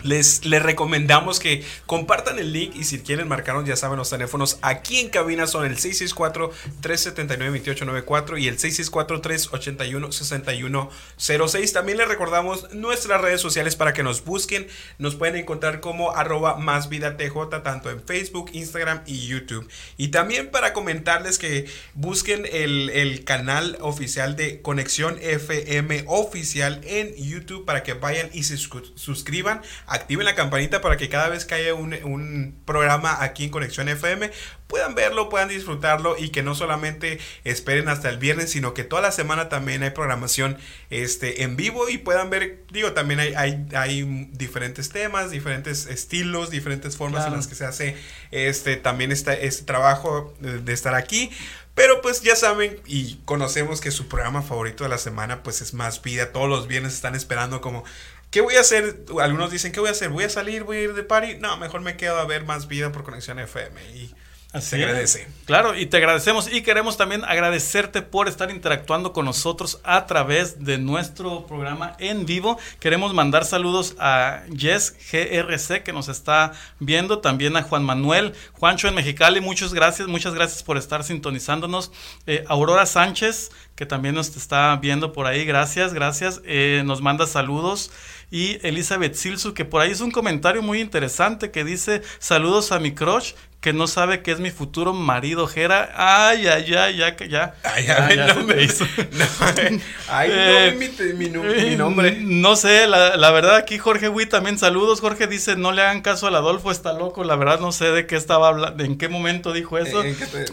les, recomendamos que compartan el link y si quieren marcarnos, ya saben, los teléfonos aquí en cabina son el 664-379-2894 y el 664-381-6106. También les recordamos nuestras redes sociales para que nos busquen. Nos pueden encontrar como arroba más vida tanto en Facebook, Instagram y YouTube. Y también para comentarles que busquen el, el canal oficial de Conexión FM oficial en YouTube para que vayan y se suscriban activen la campanita para que cada vez que haya un, programa aquí en Conexión FM puedan verlo, puedan disfrutarlo y que no solamente esperen hasta el viernes, sino que toda la semana también hay programación este, en vivo y puedan ver, digo, también hay, hay, diferentes temas, diferentes estilos, diferentes formas en las que se hace este, también este, este trabajo de estar aquí. Pero pues ya saben y conocemos que su programa favorito de la semana pues es Más Vida. Todos los viernes están esperando como ¿Qué voy a hacer? Algunos dicen, ¿qué voy a hacer? ¿Voy a salir? ¿Voy a ir de party? No, mejor me quedo a ver más vida por Conexión FM. Y Así se agradece. Claro, y te agradecemos y queremos también agradecerte por estar interactuando con nosotros a través de nuestro programa en vivo. Queremos mandar saludos a Jess GRC que nos está viendo, también a Juan Manuel, Juancho en Mexicali, muchas gracias, muchas gracias por estar sintonizándonos. Eh, Aurora Sánchez, que también nos está viendo por ahí, gracias, gracias. Eh, nos manda saludos y Elizabeth Silsu, que por ahí es un comentario muy interesante que dice, saludos a mi crush, que no sabe que es mi futuro marido, Jera. Ay, ay, ay, ya, ya. Ay, ay, ya, no me hizo. ay, no mi, mi, nombre. No sé, la, la, verdad aquí Jorge Wii también saludos. Jorge dice, no le hagan caso al Adolfo, está loco. La verdad no sé de qué estaba hablando, en qué momento dijo eso.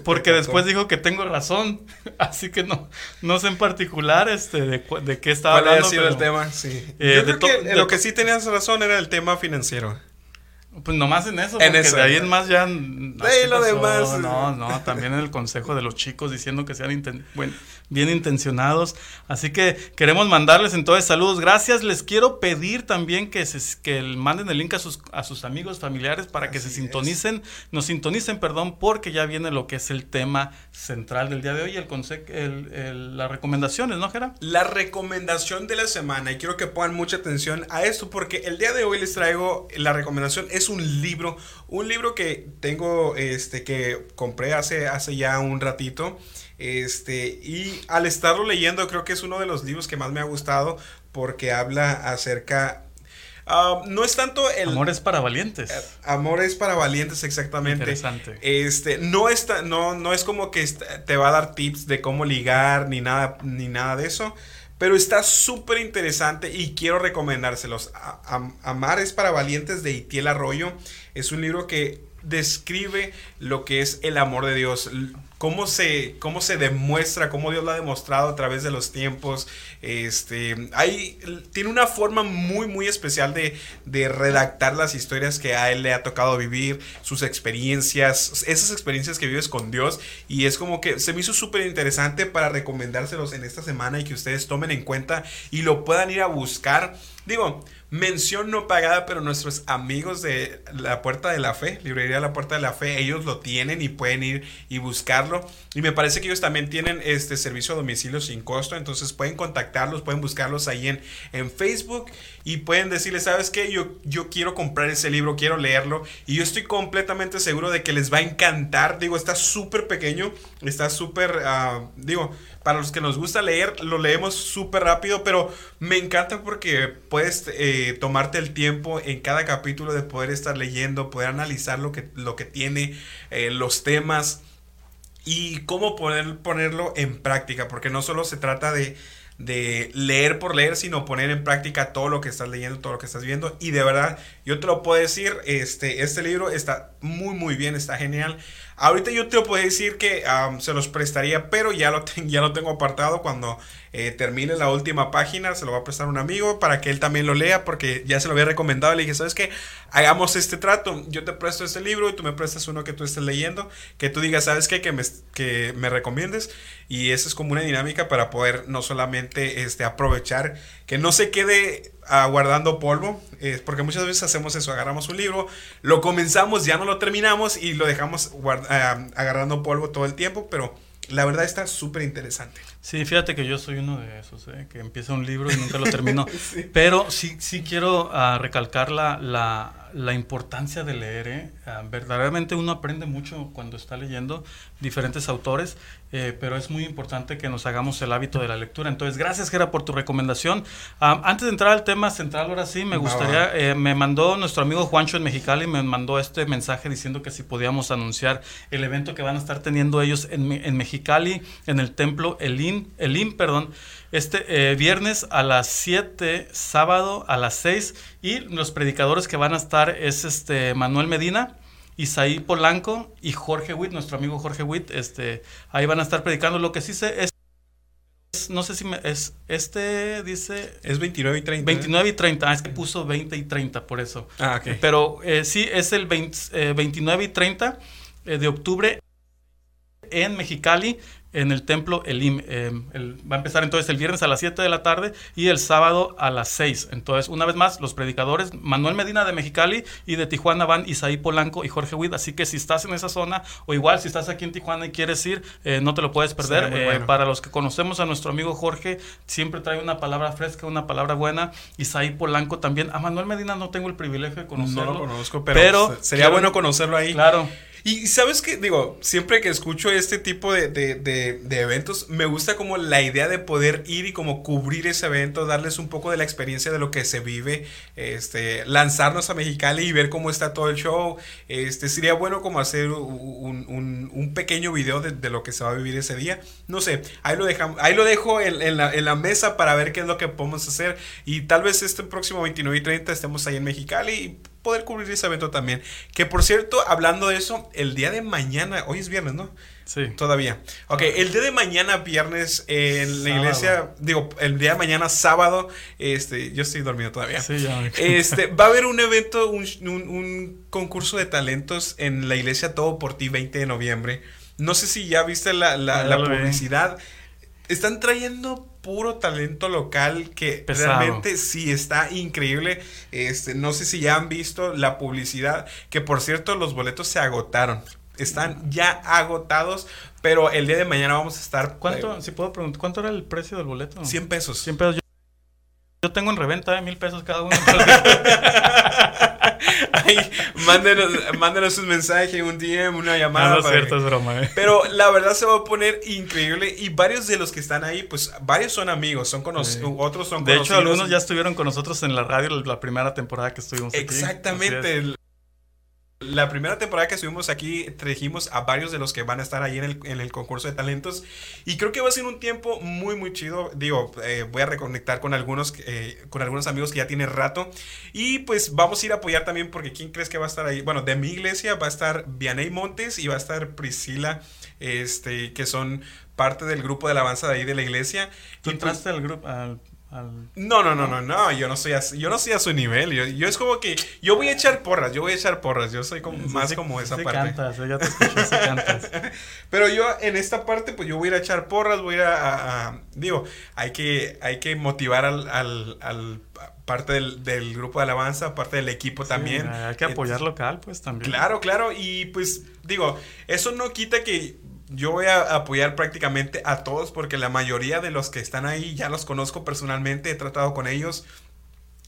porque después dijo que tengo razón. Así que no, no sé en particular este, de, de qué estaba ¿Cuál hablando. sido el tema? Sí. Eh, Yo creo que lo que sí tenías razón era el tema financiero. Pues nomás en eso, porque en eso, de ahí en más ya. De lo demás. No, no, también en el consejo de los chicos diciendo que sean bueno, bien intencionados. Así que queremos mandarles entonces saludos. Gracias. Les quiero pedir también que, se, que manden el link a sus, a sus amigos, familiares, para que se sintonicen, nos sintonicen, perdón, porque ya viene lo que es el tema central del día de hoy, el, el, el las recomendaciones, ¿no, Gera? La recomendación de la semana. Y quiero que pongan mucha atención a esto, porque el día de hoy les traigo la recomendación. Es un libro, un libro que tengo, este, que compré hace, hace ya un ratito. Este, y al estarlo leyendo, creo que es uno de los libros que más me ha gustado porque habla acerca Ah, no es tanto el... Amor es para valientes. Eh, amor es para valientes, exactamente. Interesante. Este, no, está, no, no es como que te va a dar tips de cómo ligar ni nada, ni nada de eso. Pero está súper interesante y quiero recomendárselos. Amar es para valientes de Itiel Arroyo. Es un libro que describe lo que es el amor de Dios, cómo se, cómo se demuestra, cómo Dios lo ha demostrado a través de los tiempos. Este, hay, tiene una forma muy, muy especial de, de redactar las historias que a él le ha tocado vivir, sus experiencias, esas experiencias que vives con Dios. Y es como que se me hizo súper interesante para recomendárselos en esta semana y que ustedes tomen en cuenta y lo puedan ir a buscar. Digo, mención no pagada, pero nuestros amigos de La Puerta de la Fe, Librería La Puerta de la Fe, ellos lo tienen y pueden ir y buscarlo. Y me parece que ellos también tienen este servicio a domicilio sin costo, entonces pueden contactarlos, pueden buscarlos ahí en, en Facebook y pueden decirles, ¿sabes qué? Yo, yo quiero comprar ese libro, quiero leerlo y yo estoy completamente seguro de que les va a encantar. Digo, está súper pequeño, está súper, uh, digo, para los que nos gusta leer, lo leemos súper rápido, pero me encanta porque puedes eh, tomarte el tiempo en cada capítulo de poder estar leyendo, poder analizar lo que, lo que tiene, eh, los temas y cómo poder ponerlo en práctica, porque no solo se trata de, de leer por leer, sino poner en práctica todo lo que estás leyendo, todo lo que estás viendo. Y de verdad, yo te lo puedo decir, este, este libro está muy, muy bien, está genial. Ahorita yo te puedo decir que se los prestaría, pero ya lo, ya lo tengo apartado cuando eh, termine la última página, se lo va a prestar un amigo para que él también lo lea, porque ya se lo había recomendado. Le dije, ¿sabes qué? Hagamos este trato. Yo te presto este libro y tú me prestas uno que tú estés leyendo, que tú digas, ¿sabes qué? Que me, que me recomiendes. Y esa es como una dinámica para poder no solamente este, aprovechar, que no se quede aguardando polvo, eh, porque muchas veces hacemos eso, agarramos un libro, lo comenzamos, ya no lo terminamos y lo dejamos eh, agarrando polvo todo el tiempo, pero la verdad está súper interesante. Sí, fíjate que yo soy uno de esos, ¿eh? que empieza un libro y nunca lo termino. Pero sí, sí quiero uh, recalcar la, la, la, importancia de leer. ¿eh? Uh, verdaderamente uno aprende mucho cuando está leyendo diferentes autores, eh, pero es muy importante que nos hagamos el hábito de la lectura. Entonces, gracias, Gera, por tu recomendación. Uh, antes de entrar al tema central, ahora sí, me gustaría, eh, me mandó nuestro amigo Juancho en Mexicali, me mandó este mensaje diciendo que si podíamos anunciar el evento que van a estar teniendo ellos en, en Mexicali, en el templo Elín el IM, perdón, este eh, viernes a las 7, sábado a las 6 y los predicadores que van a estar es este Manuel Medina, Isaí Polanco y Jorge Witt, nuestro amigo Jorge Witt, este, ahí van a estar predicando. Lo que sí sé es no sé si me, es este dice es 29 y 30 29 y 30 ah, es que puso 20 y 30 por eso ah, ok. pero eh, sí es el 29 y 30 eh, de octubre en Mexicali en el templo Elim. Eh, va a empezar entonces el viernes a las 7 de la tarde y el sábado a las 6. Entonces, una vez más, los predicadores, Manuel Medina de Mexicali y de Tijuana van Isaí Polanco y Jorge Huid. Así que si estás en esa zona, o igual si estás aquí en Tijuana y quieres ir, eh, no te lo puedes perder. Eh, para los que conocemos a nuestro amigo Jorge, siempre trae una palabra fresca, una palabra buena. Isaí Polanco también. A Manuel Medina no tengo el privilegio de conocerlo. No lo conozco, pero, sería bueno conocerlo ahí. Claro. Y sabes que, digo, siempre que escucho este tipo de, de, de, eventos, me gusta como la idea de poder ir y como cubrir ese evento, darles un poco de la experiencia de lo que se vive, este, lanzarnos a Mexicali y ver cómo está todo el show. Este, sería bueno como hacer un, un, un pequeño video de, de, lo que se va a vivir ese día. No sé, ahí lo, dejamos, ahí lo dejo en, en, la, en la mesa para ver qué es lo que podemos hacer. Y tal vez este próximo 29 y 30 estemos ahí en Mexicali y poder cubrir ese evento también. Que por cierto, hablando de eso, el día de mañana, hoy es viernes, ¿no? Sí. Todavía. Ok, el día de mañana, viernes, en la iglesia, digo, el día de mañana, sábado, este, yo estoy dormido todavía. Sí, ya. Este, va a haber un evento, un, un, concurso de talentos en la iglesia Todo por Ti, 20 de noviembre. No sé si ya viste la, la, la publicidad. Están trayendo puro talento local que realmente sí está increíble. Este, no sé si ya han visto la publicidad, que por cierto los boletos se agotaron. Están ya agotados, pero el día de mañana vamos a estar. ¿Cuánto, eh, si puedo preguntar, cuánto era el precio del boleto? 100 pesos. 100 pesos. Yo, tengo en reventa de mil pesos cada uno. Mándenos, mándenos un mensaje, un DM, una llamada. No, cierto, es broma, ¿eh? Pero la verdad se va a poner increíble y varios de los que están ahí, pues varios son amigos, son conocidos, Sí. otros son De conocidos. hecho, algunos ya estuvieron con nosotros en la radio la primera temporada que estuvimos Exactamente. La primera temporada que estuvimos aquí trajimos a varios de los que van a estar ahí en el, en el concurso de talentos y creo que va a ser un tiempo muy muy chido. Digo, eh, voy a reconectar con algunos eh, con algunos amigos que ya tienen rato y pues vamos a ir a apoyar también porque quién crees que va a estar ahí. Bueno, de mi iglesia va a estar Vianey Montes y va a estar Priscila, este, que son parte del grupo de alabanza de ahí de la iglesia. ¿Tú pues, entraste al grupo? Al- no, no, no, no, no, yo no soy así, yo no soy a su nivel, yo, yo es como que yo voy a echar porras, yo voy a echar porras, yo soy como, más Sí, como esa sí parte. cantas, ya te escuché, sí cantas. Pero yo en esta parte pues yo voy a ir a echar porras, voy a ir a, digo, hay que, hay que motivar al, al, al parte del, del grupo de alabanza, parte del equipo también. Hay que apoyar local, pues también. Claro, claro, y pues digo, eso no quita que yo voy a apoyar prácticamente a todos porque la mayoría de los que están ahí ya los conozco personalmente, he tratado con ellos.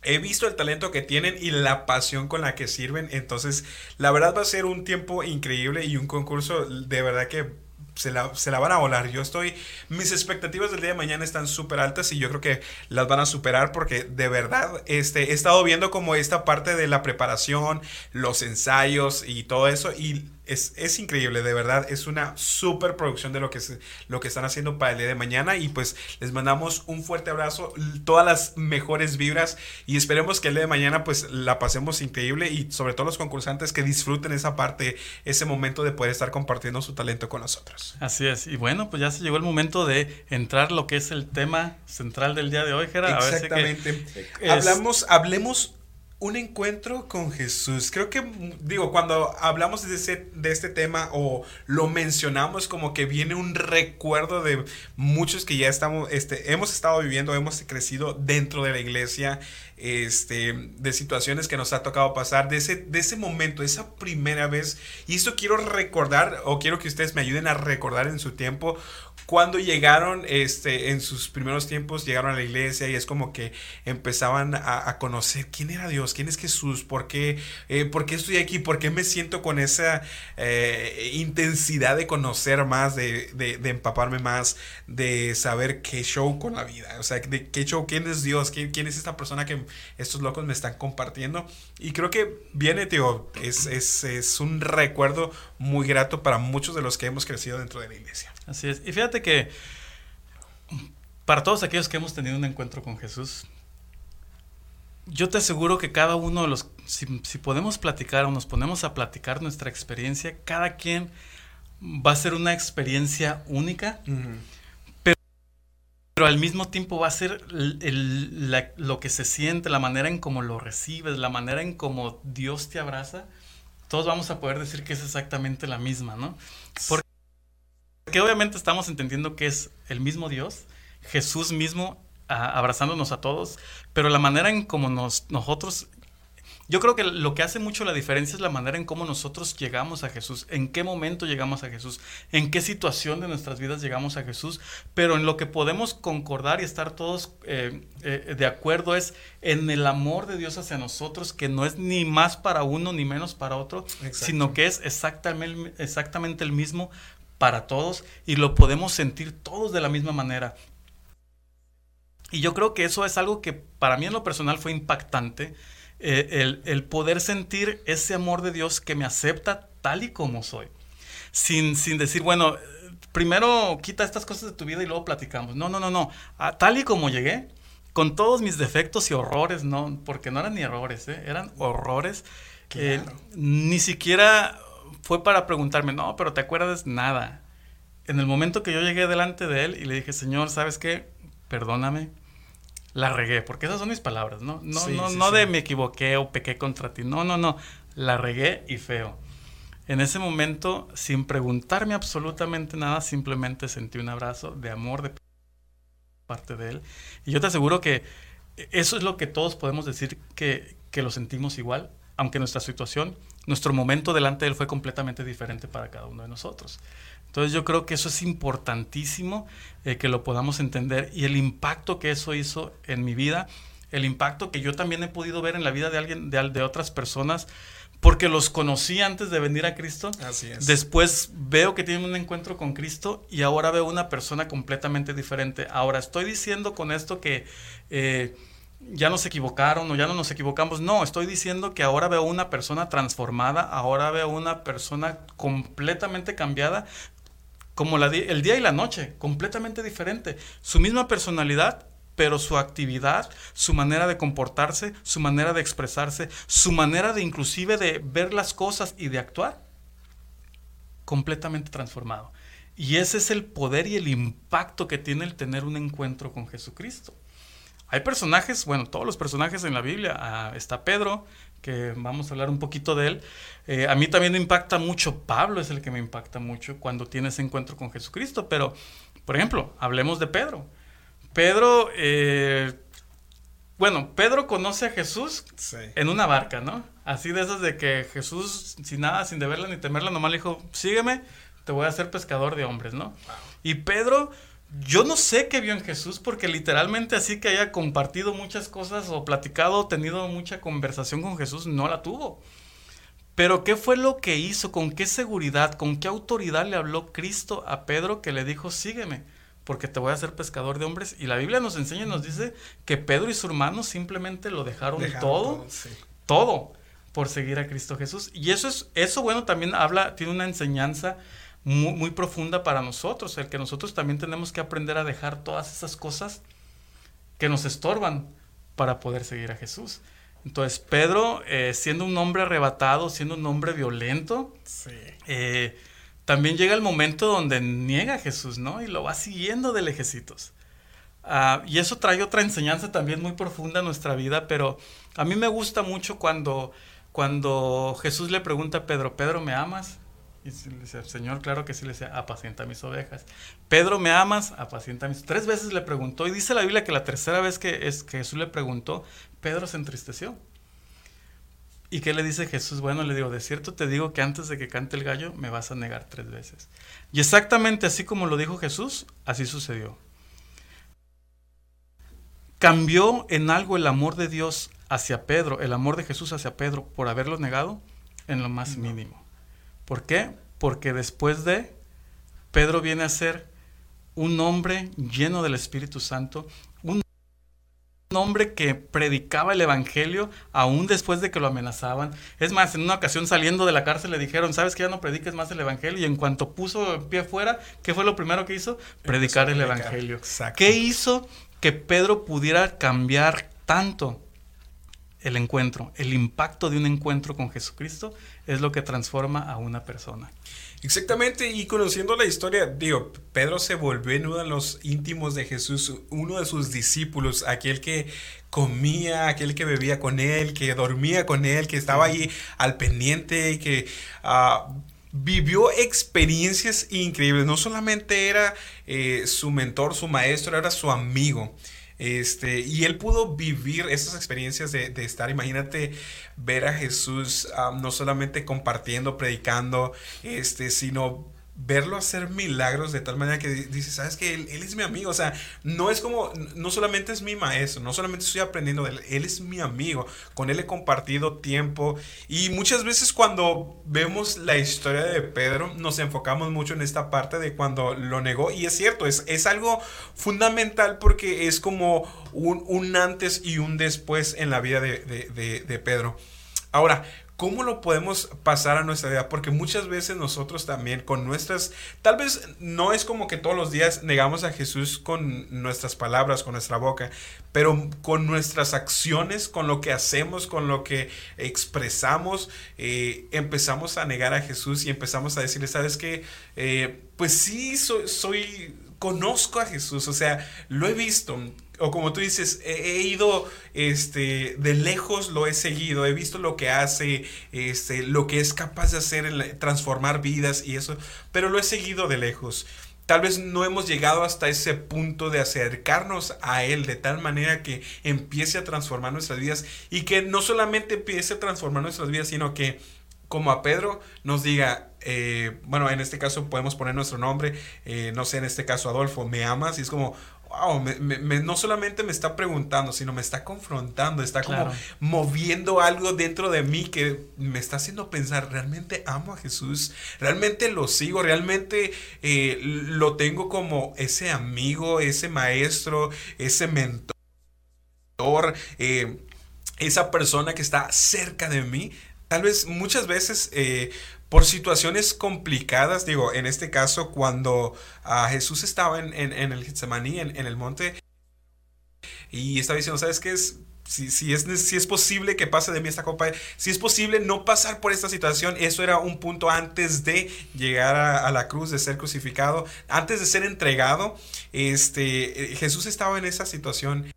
He visto el talento que tienen y la pasión con la que sirven. Entonces, la verdad va a ser un tiempo increíble y un concurso de verdad que se la, se la van a volar. Yo estoy, mis expectativas del día de mañana están súper altas y yo creo que las van a superar porque de verdad este, he estado viendo como esta parte de la preparación, los ensayos y todo eso y es, es increíble, de verdad, es una super producción de lo que, se- lo que están haciendo para el día de mañana y pues les mandamos un fuerte abrazo, todas las mejores vibras y esperemos que el día de mañana pues la pasemos increíble y sobre todo los concursantes que disfruten esa parte, ese momento de poder estar compartiendo su talento con nosotros. Así es. Y bueno, pues ya se llegó el momento de entrar lo que es el tema central del día de hoy, Gerard. A ver si que- Exactamente. es- Hablamos, hablemos un encuentro con Jesús. Creo que, digo, cuando hablamos de, ese, de este tema o lo mencionamos, como que viene un recuerdo de muchos que ya estamos, este, hemos estado viviendo, hemos crecido dentro de la iglesia, este, de situaciones que nos ha tocado pasar, de ese, de ese momento, esa primera vez. Y esto quiero recordar, o quiero que ustedes me ayuden a recordar en su tiempo, cuando llegaron, este, en sus primeros tiempos, llegaron a la iglesia y es como que empezaban a, a conocer quién era Dios, quién es Jesús, por qué, eh, por qué estoy aquí, por qué me siento con esa eh, intensidad de conocer más, de, de- de empaparme más, de saber qué show con la vida, o sea, de qué show, quién es Dios, quién, quién es esta persona que estos locos me están compartiendo. Y creo que viene, tío, es, es, es un recuerdo muy grato para muchos de los que hemos crecido dentro de la iglesia. Así es. Y fíjate que para todos aquellos que hemos tenido un encuentro con Jesús, yo te aseguro que cada uno de los, si, si podemos platicar o nos ponemos a platicar nuestra experiencia, cada quien va a ser una experiencia única, pero al mismo tiempo va a ser el- el- la- lo que se siente, la manera en cómo lo recibes, la manera en cómo Dios te abraza. Todos vamos a poder decir que es exactamente la misma, ¿no? Porque porque obviamente estamos entendiendo que es el mismo Dios, Jesús mismo a- abrazándonos a todos, pero la manera en cómo nos, nosotros, yo creo que lo que hace mucho la diferencia es la manera en cómo nosotros llegamos a Jesús, en qué momento llegamos a Jesús, en qué situación de nuestras vidas llegamos a Jesús, pero en lo que podemos concordar y estar todos eh, eh, de acuerdo es en el amor de Dios hacia nosotros, que no es ni más para uno ni menos para otro, Exacto. sino que es exactamente, exactamente el mismo para todos y lo podemos sentir todos de la misma manera. Y yo creo que eso es algo que para mí en lo personal fue impactante, eh, el, el poder sentir ese amor de Dios que me acepta tal y como soy, sin, sin decir, bueno, eh, primero quita estas cosas de tu vida y luego platicamos. No, no, no, no, A tal y como llegué, con todos mis defectos y horrores, no, porque no eran ni errores, ¿eh? eran horrores. eh, Claro. ni siquiera fue para preguntarme, no, pero te acuerdas nada. En el momento que yo llegué delante de él y le dije, Señor, ¿sabes qué? Perdóname. La regué, porque esas son mis palabras, ¿no? No, Sí, no, sí, no sí. de me equivoqué o pequé contra ti. No, no, no. La regué y feo. En ese momento, sin preguntarme absolutamente nada, simplemente sentí un abrazo de amor de parte de él. Y yo te aseguro que eso es lo que todos podemos decir que, que lo sentimos igual, aunque nuestra situación, nuestro momento delante de él fue completamente diferente para cada uno de nosotros. Entonces yo creo que eso es importantísimo eh, que lo podamos entender y el impacto que eso hizo en mi vida el impacto que yo también he podido ver en la vida de alguien, de, de otras personas, porque los conocí antes de venir a Cristo. Así es. Después veo que tienen un encuentro con Cristo y ahora veo una persona completamente diferente. Ahora, estoy diciendo con esto que eh, ya nos equivocaron o ya no nos equivocamos. No, estoy diciendo que ahora veo una persona transformada, ahora veo una persona completamente cambiada, como la, el día y la noche, completamente diferente. Su misma personalidad, pero su actividad, su manera de comportarse, su manera de expresarse, su manera de inclusive de ver las cosas y de actuar, completamente transformado. Y ese es el poder y el impacto que tiene el tener un encuentro con Jesucristo. Hay personajes, bueno, todos los personajes en la Biblia, ah, está Pedro, que vamos a hablar un poquito de él. Eh, a mí también me impacta mucho, Pablo es el que me impacta mucho cuando tiene ese encuentro con Jesucristo, pero, por ejemplo, hablemos de Pedro. Pedro, eh, bueno, Pedro conoce a Jesús en una barca, ¿no? Así de esas de que Jesús, sin nada, sin deberla ni temerla, nomás le dijo, sígueme, te voy a hacer pescador de hombres, ¿no? Y Pedro, yo no sé qué vio en Jesús, porque literalmente así que haya compartido muchas cosas o platicado, tenido mucha conversación con Jesús, no la tuvo. Pero ¿qué fue lo que hizo? ¿Con qué seguridad? ¿Con qué autoridad le habló Cristo a Pedro que le dijo, sígueme? porque te voy a hacer pescador de hombres. Y la Biblia nos enseña y nos dice que Pedro y su hermano simplemente lo dejaron, todo, todo, por seguir a Cristo Jesús. Y eso es, eso bueno, también habla, tiene una enseñanza muy, muy profunda para nosotros, el que nosotros también tenemos que aprender a dejar todas esas cosas que nos estorban para poder seguir a Jesús. Entonces, Pedro, eh, siendo un hombre arrebatado, siendo un hombre violento, eh, también llega el momento donde niega a Jesús, ¿no? Y lo va siguiendo de lejecitos. Ah, y eso trae otra enseñanza también muy profunda a nuestra vida, pero a mí me gusta mucho cuando, cuando Jesús le pregunta a Pedro, Pedro, ¿me amas? Y le dice, Señor, claro que sí, le dice, apacienta mis ovejas. Pedro, ¿me amas? Apacienta mis... Tres veces le preguntó y dice la Biblia que la tercera vez que, es, que Jesús le preguntó, Pedro se entristeció. ¿Y qué le dice Jesús? Bueno, le digo, de cierto te digo que antes de que cante el gallo me vas a negar tres veces. Y exactamente así como lo dijo Jesús, así sucedió. ¿Cambió en algo el amor de Dios hacia Pedro, el amor de Jesús hacia Pedro por haberlo negado? En lo más mínimo. ¿Por qué? Porque después de, Pedro viene a ser un hombre lleno del Espíritu Santo, un hombre que predicaba el evangelio aún después de que lo amenazaban. Es más, en una ocasión saliendo de la cárcel le dijeron, ¿sabes que ya no prediques más el evangelio? Y en cuanto puso el pie afuera, ¿qué fue lo primero que hizo? Predicar el evangelio. ¿Qué hizo que Pedro pudiera cambiar tanto el encuentro? El impacto de un encuentro con Jesucristo es lo que transforma a una persona. Exactamente, y conociendo la historia, digo, Pedro se volvió uno de los íntimos de Jesús, uno de sus discípulos, aquel que comía, aquel que bebía con él, que dormía con él, que estaba ahí al pendiente, que uh, vivió experiencias increíbles. No solamente era eh, su mentor, su maestro, era su amigo. Este, y él pudo vivir esas experiencias de, estar, imagínate, ver a Jesús no solamente compartiendo, predicando, este, sino verlo hacer milagros de tal manera que dice, sabes que él, es mi amigo, o sea, no es como, no solamente es mi maestro, no solamente estoy aprendiendo de él, él es mi amigo, con él he compartido tiempo. Y muchas veces cuando vemos la historia de Pedro nos enfocamos mucho en esta parte de cuando lo negó. Y es cierto, es, es algo fundamental porque es como un, un antes y un después en la vida de, de, de Pedro. Ahora, ¿Cómo lo podemos pasar a nuestra vida? Porque muchas veces nosotros también con nuestras, tal vez no es como que todos los días negamos a Jesús con nuestras palabras, con nuestra boca, pero con nuestras acciones, con lo que hacemos, con lo que expresamos, eh, empezamos a negar a Jesús y empezamos a decirle, ¿sabes qué? Eh, pues sí, soy, soy, conozco a Jesús, o sea, lo he visto, o como tú dices, he, ido este, de lejos, lo he seguido, he visto lo que hace, este, lo que es capaz de hacer, transformar vidas y eso, pero lo he seguido de lejos. Tal vez no hemos llegado hasta ese punto de acercarnos a Él de tal manera que empiece a transformar nuestras vidas y que no solamente empiece a transformar nuestras vidas, sino que como a Pedro nos diga, eh, bueno, en este caso podemos poner nuestro nombre, eh, no sé, en este caso Adolfo, me amas, y es como, wow, no solamente me está preguntando, sino me está confrontando, está como moviendo algo dentro de mí que me está haciendo pensar, ¿realmente amo a Jesús? ¿Realmente lo sigo? ¿Realmente eh, lo tengo como ese amigo, ese maestro, ese mentor? Eh, esa persona que está cerca de mí. Tal vez muchas veces eh, por situaciones complicadas, digo, en este caso cuando ah, Jesús estaba en, el Getsemaní, en, el monte, y estaba diciendo, ¿sabes qué es? Si, si, es, si es posible que pase de mí esta copa, si es posible no pasar por esta situación, eso era un punto antes de llegar a, a, la cruz, de ser crucificado, antes de ser entregado, este, Jesús estaba en esa situación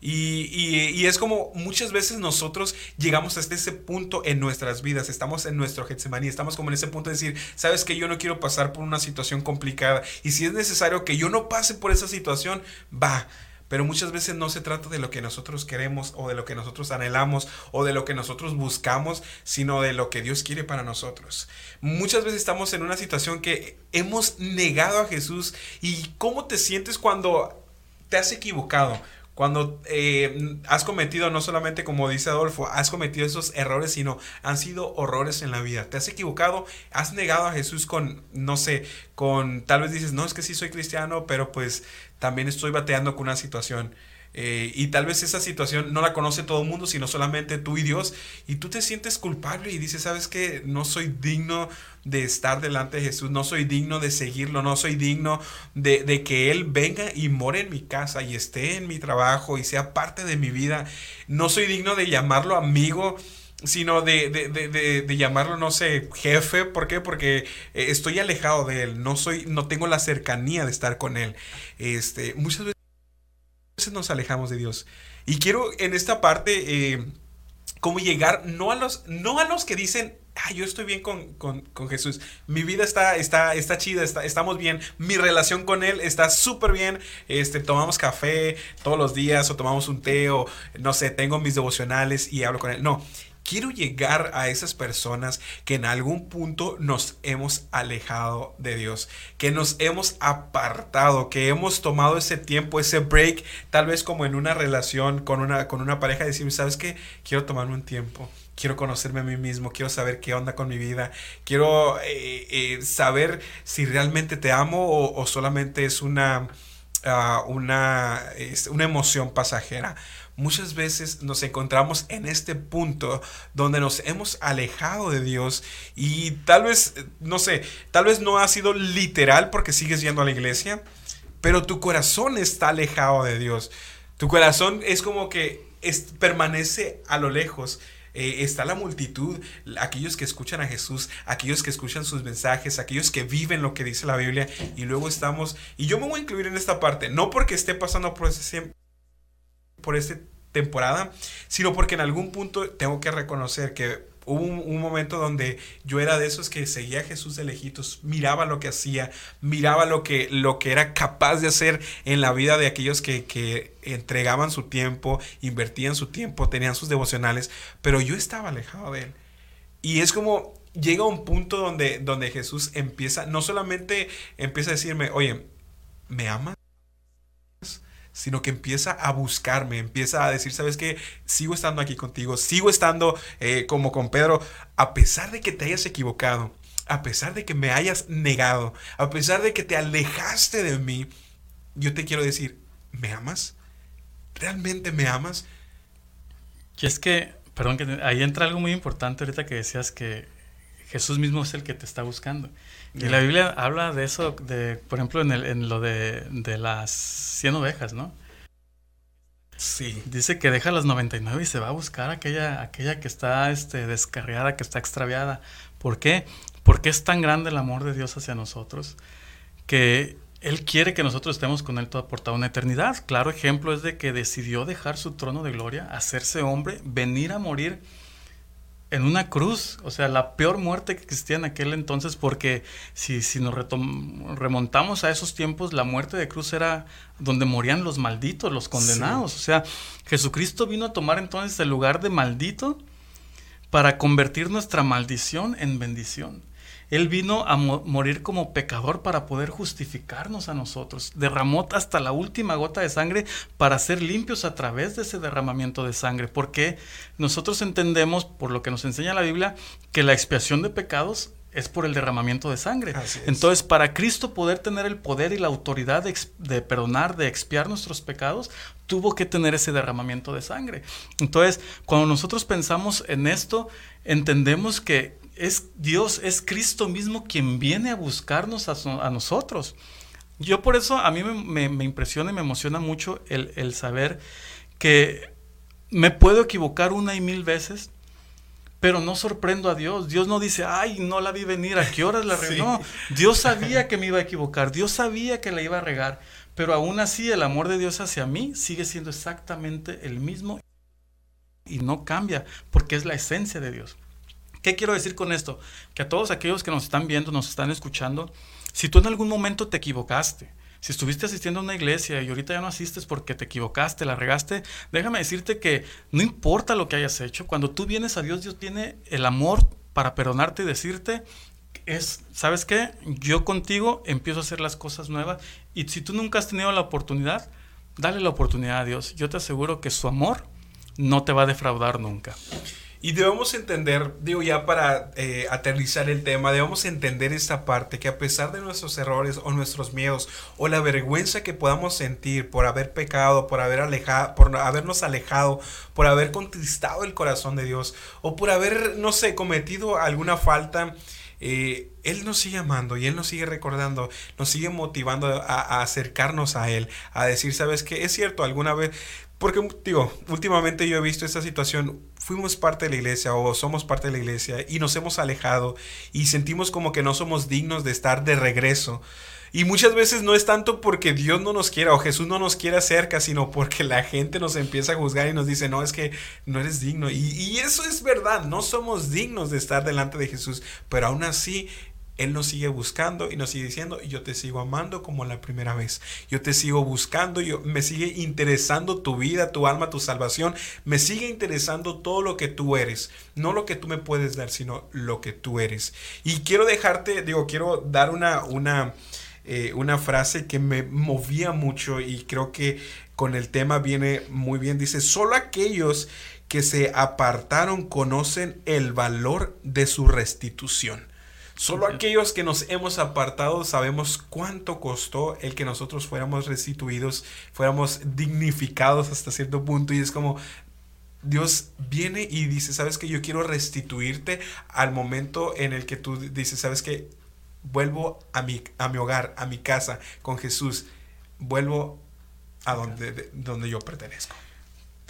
y, es como muchas veces nosotros llegamos hasta ese punto en nuestras vidas, estamos en nuestro Getsemaní, estamos como en ese punto de decir, sabes que yo no quiero pasar por una situación complicada y si es necesario que yo no pase por esa situación, va. Pero muchas veces no se trata de lo que nosotros queremos o de lo que nosotros anhelamos o de lo que nosotros buscamos, sino de lo que Dios quiere para nosotros. Muchas veces estamos en una situación que hemos negado a Jesús y cómo te sientes cuando te has equivocado, cuando eh, has cometido, no solamente como dice Adolfo, has cometido esos errores, sino han sido horrores en la vida. Te has equivocado, has negado a Jesús con, no sé, con, tal vez dices, no, es que sí soy cristiano, pero pues también estoy bateando con una situación. Eh, y tal vez esa situación no la conoce todo el mundo, sino solamente tú y Dios. Y tú te sientes culpable y dices, ¿sabes qué? No soy digno de estar delante de Jesús, no soy digno de seguirlo, no soy digno de, que Él venga y more en mi casa y esté en mi trabajo y sea parte de mi vida. No soy digno de llamarlo amigo sino de, de, llamarlo, no sé, jefe. ¿Por qué? Porque eh, estoy alejado de él, no soy, no tengo la cercanía de estar con él. Este, muchas veces nos alejamos de Dios. Y quiero en esta parte, eh, como llegar, no a los, no a los que dicen, ah, yo estoy bien con, Jesús, mi vida está, está, está chida, está, estamos bien, mi relación con Él está súper bien, este, tomamos café todos los días o tomamos un té o no sé, tengo mis devocionales y hablo con Él. No, quiero llegar a esas personas que en algún punto nos hemos alejado de Dios, que nos hemos apartado, que hemos tomado ese tiempo, ese break, tal vez como en una relación con una, con una pareja, decir, ¿sabes qué? Quiero tomarme un tiempo. Quiero conocerme a mí mismo, quiero saber qué onda con mi vida, quiero eh, eh, saber si realmente te amo o, solamente es una, ah, una, una emoción pasajera muchas veces nos encontramos en este punto donde nos hemos alejado de Dios y tal vez, no sé, tal vez no ha sido literal porque sigues yendo a la iglesia, pero tu corazón está alejado de Dios. Tu corazón es como que permanece a lo lejos. Eh, está la multitud, aquellos que escuchan a Jesús, aquellos que escuchan sus mensajes, aquellos que viven lo que dice la Biblia y luego estamos, y yo me voy a incluir en esta parte, no porque esté pasando por ese, por este temporada, sino porque en algún punto tengo que reconocer que hubo un, momento donde yo era de esos que seguía a Jesús de lejitos, miraba lo que hacía, miraba lo que, lo que era capaz de hacer en la vida de aquellos que, que entregaban su tiempo, invertían su tiempo, tenían sus devocionales, pero yo estaba alejado de él. Y es como llega un punto donde, donde Jesús empieza, no solamente empieza a decirme, oye, ¿me amas? Sino que empieza a buscarme, empieza a decir, ¿sabes qué? Sigo estando aquí contigo, sigo estando eh, como con Pedro, a pesar de que te hayas equivocado, a pesar de que me hayas negado, a pesar de que te alejaste de mí, yo te quiero decir, ¿me amas? ¿Realmente me amas? Y es que, perdón, que ahí entra algo muy importante ahorita que decías que Jesús mismo es el que te está buscando. Y la Biblia habla de eso, de, por ejemplo, en, el, en lo de, de, las 100 ovejas, ¿no? Sí. Dice que deja las 99 y se va a buscar aquella, aquella que está este, descarriada, que está extraviada. ¿Por qué? Porque es tan grande el amor de Dios hacia nosotros que Él quiere que nosotros estemos con Él toda por toda una eternidad. Claro ejemplo es de que decidió dejar su trono de gloria, hacerse hombre, venir a morir en una cruz, o sea, la peor muerte que existía en aquel entonces, porque si, si nos remontamos a esos tiempos, la muerte de cruz era donde morían los malditos, los condenados. O sea, Jesucristo vino a tomar entonces el lugar de maldito para convertir nuestra maldición en bendición. Él vino a morir como pecador para poder justificarnos a nosotros. Derramó hasta la última gota de sangre para ser limpios a través de ese derramamiento de sangre. Porque nosotros entendemos, por lo que nos enseña la Biblia, que la expiación de pecados es por el derramamiento de sangre. Entonces, para Cristo poder tener el poder y la autoridad de, perdonar, de expiar nuestros pecados, tuvo que tener ese derramamiento de sangre. Entonces, cuando nosotros pensamos en esto, entendemos que es Dios, es Cristo mismo quien viene a buscarnos a, nosotros. Yo por eso a mí me, impresiona y me emociona mucho el, el saber que me puedo equivocar una y mil veces, pero no sorprendo a Dios. Dios no dice, ay, no la vi venir, ¿a qué horas la regué? No, Dios sabía que me iba a equivocar, Dios sabía que la iba a regar, pero aún así el amor de Dios hacia mí sigue siendo exactamente el mismo y no cambia, porque es la esencia de Dios. ¿Qué quiero decir con esto? Que a todos aquellos que nos están viendo, nos están escuchando, si tú en algún momento te equivocaste, si estuviste asistiendo a una iglesia y ahorita ya no asistes porque te equivocaste, la regaste, déjame decirte que no importa lo que hayas hecho, cuando tú vienes a Dios, Dios tiene el amor para perdonarte y decirte, es, ¿sabes qué? Yo contigo empiezo a hacer las cosas nuevas y si tú nunca has tenido la oportunidad, dale la oportunidad a Dios. Yo te aseguro que su amor no te va a defraudar nunca. Y debemos entender, digo ya para eh, aterrizar el tema, debemos entender esta parte, que a pesar de nuestros errores o nuestros miedos o la vergüenza que podamos sentir por haber pecado, por, haber alejado, por habernos alejado, por haber contristado el corazón de Dios o por haber, no sé, cometido alguna falta, eh, Él nos sigue amando y Él nos sigue recordando, nos sigue motivando a, a acercarnos a Él, a decir, sabes que es cierto, alguna vez porque, digo, últimamente yo he visto esta situación, fuimos parte de la iglesia o somos parte de la iglesia y nos hemos alejado y sentimos como que no somos dignos de estar de regreso. Y muchas veces no es tanto porque Dios no nos quiera o Jesús no nos quiera cerca, sino porque la gente nos empieza a juzgar y nos dice, no, es que no eres digno. Y, y eso es verdad, no somos dignos de estar delante de Jesús, pero aún así él nos sigue buscando y nos sigue diciendo, yo te sigo amando como la primera vez. Yo te sigo buscando, yo, me sigue interesando tu vida, tu alma, tu salvación. Me sigue interesando todo lo que tú eres. No lo que tú me puedes dar, sino lo que tú eres. Y quiero dejarte, digo, quiero dar una, una, eh, una frase que me movía mucho y creo que con el tema viene muy bien. Dice, solo aquellos que se apartaron conocen el valor de su restitución. Solo aquellos que nos hemos apartado sabemos cuánto costó el que nosotros fuéramos restituidos, fuéramos dignificados hasta cierto punto. Y es como, Dios viene y dice, sabes que yo quiero restituirte al momento en el que tú dices, sabes que vuelvo a mi, a mi hogar, a mi casa con Jesús, vuelvo a donde, donde yo pertenezco.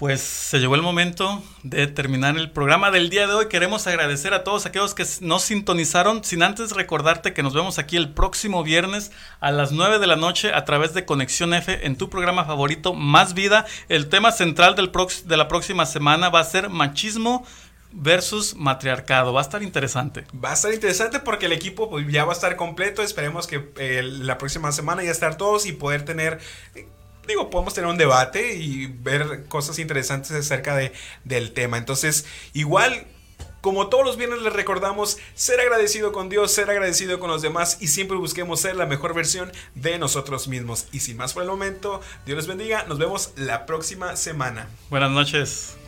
Pues se llegó el momento de terminar el programa del día de hoy. Queremos agradecer a todos aquellos que nos sintonizaron, sin antes recordarte que nos vemos aquí el próximo viernes a las 9 de la noche a través de Conexión F en tu programa favorito, Más Vida. El tema central de la próxima semana va a ser machismo versus matriarcado. Va a estar interesante. Va a estar interesante porque el equipo pues, ya va a estar completo. Esperemos que eh, la próxima semana ya estar todos y poder tener digo, podemos tener un debate y ver cosas interesantes acerca de, del tema. Entonces, igual como todos los viernes les recordamos ser agradecido con Dios, ser agradecido con los demás y siempre busquemos ser la mejor versión de nosotros mismos. Y sin más por el momento, Dios les bendiga, nos vemos la próxima semana. Buenas noches.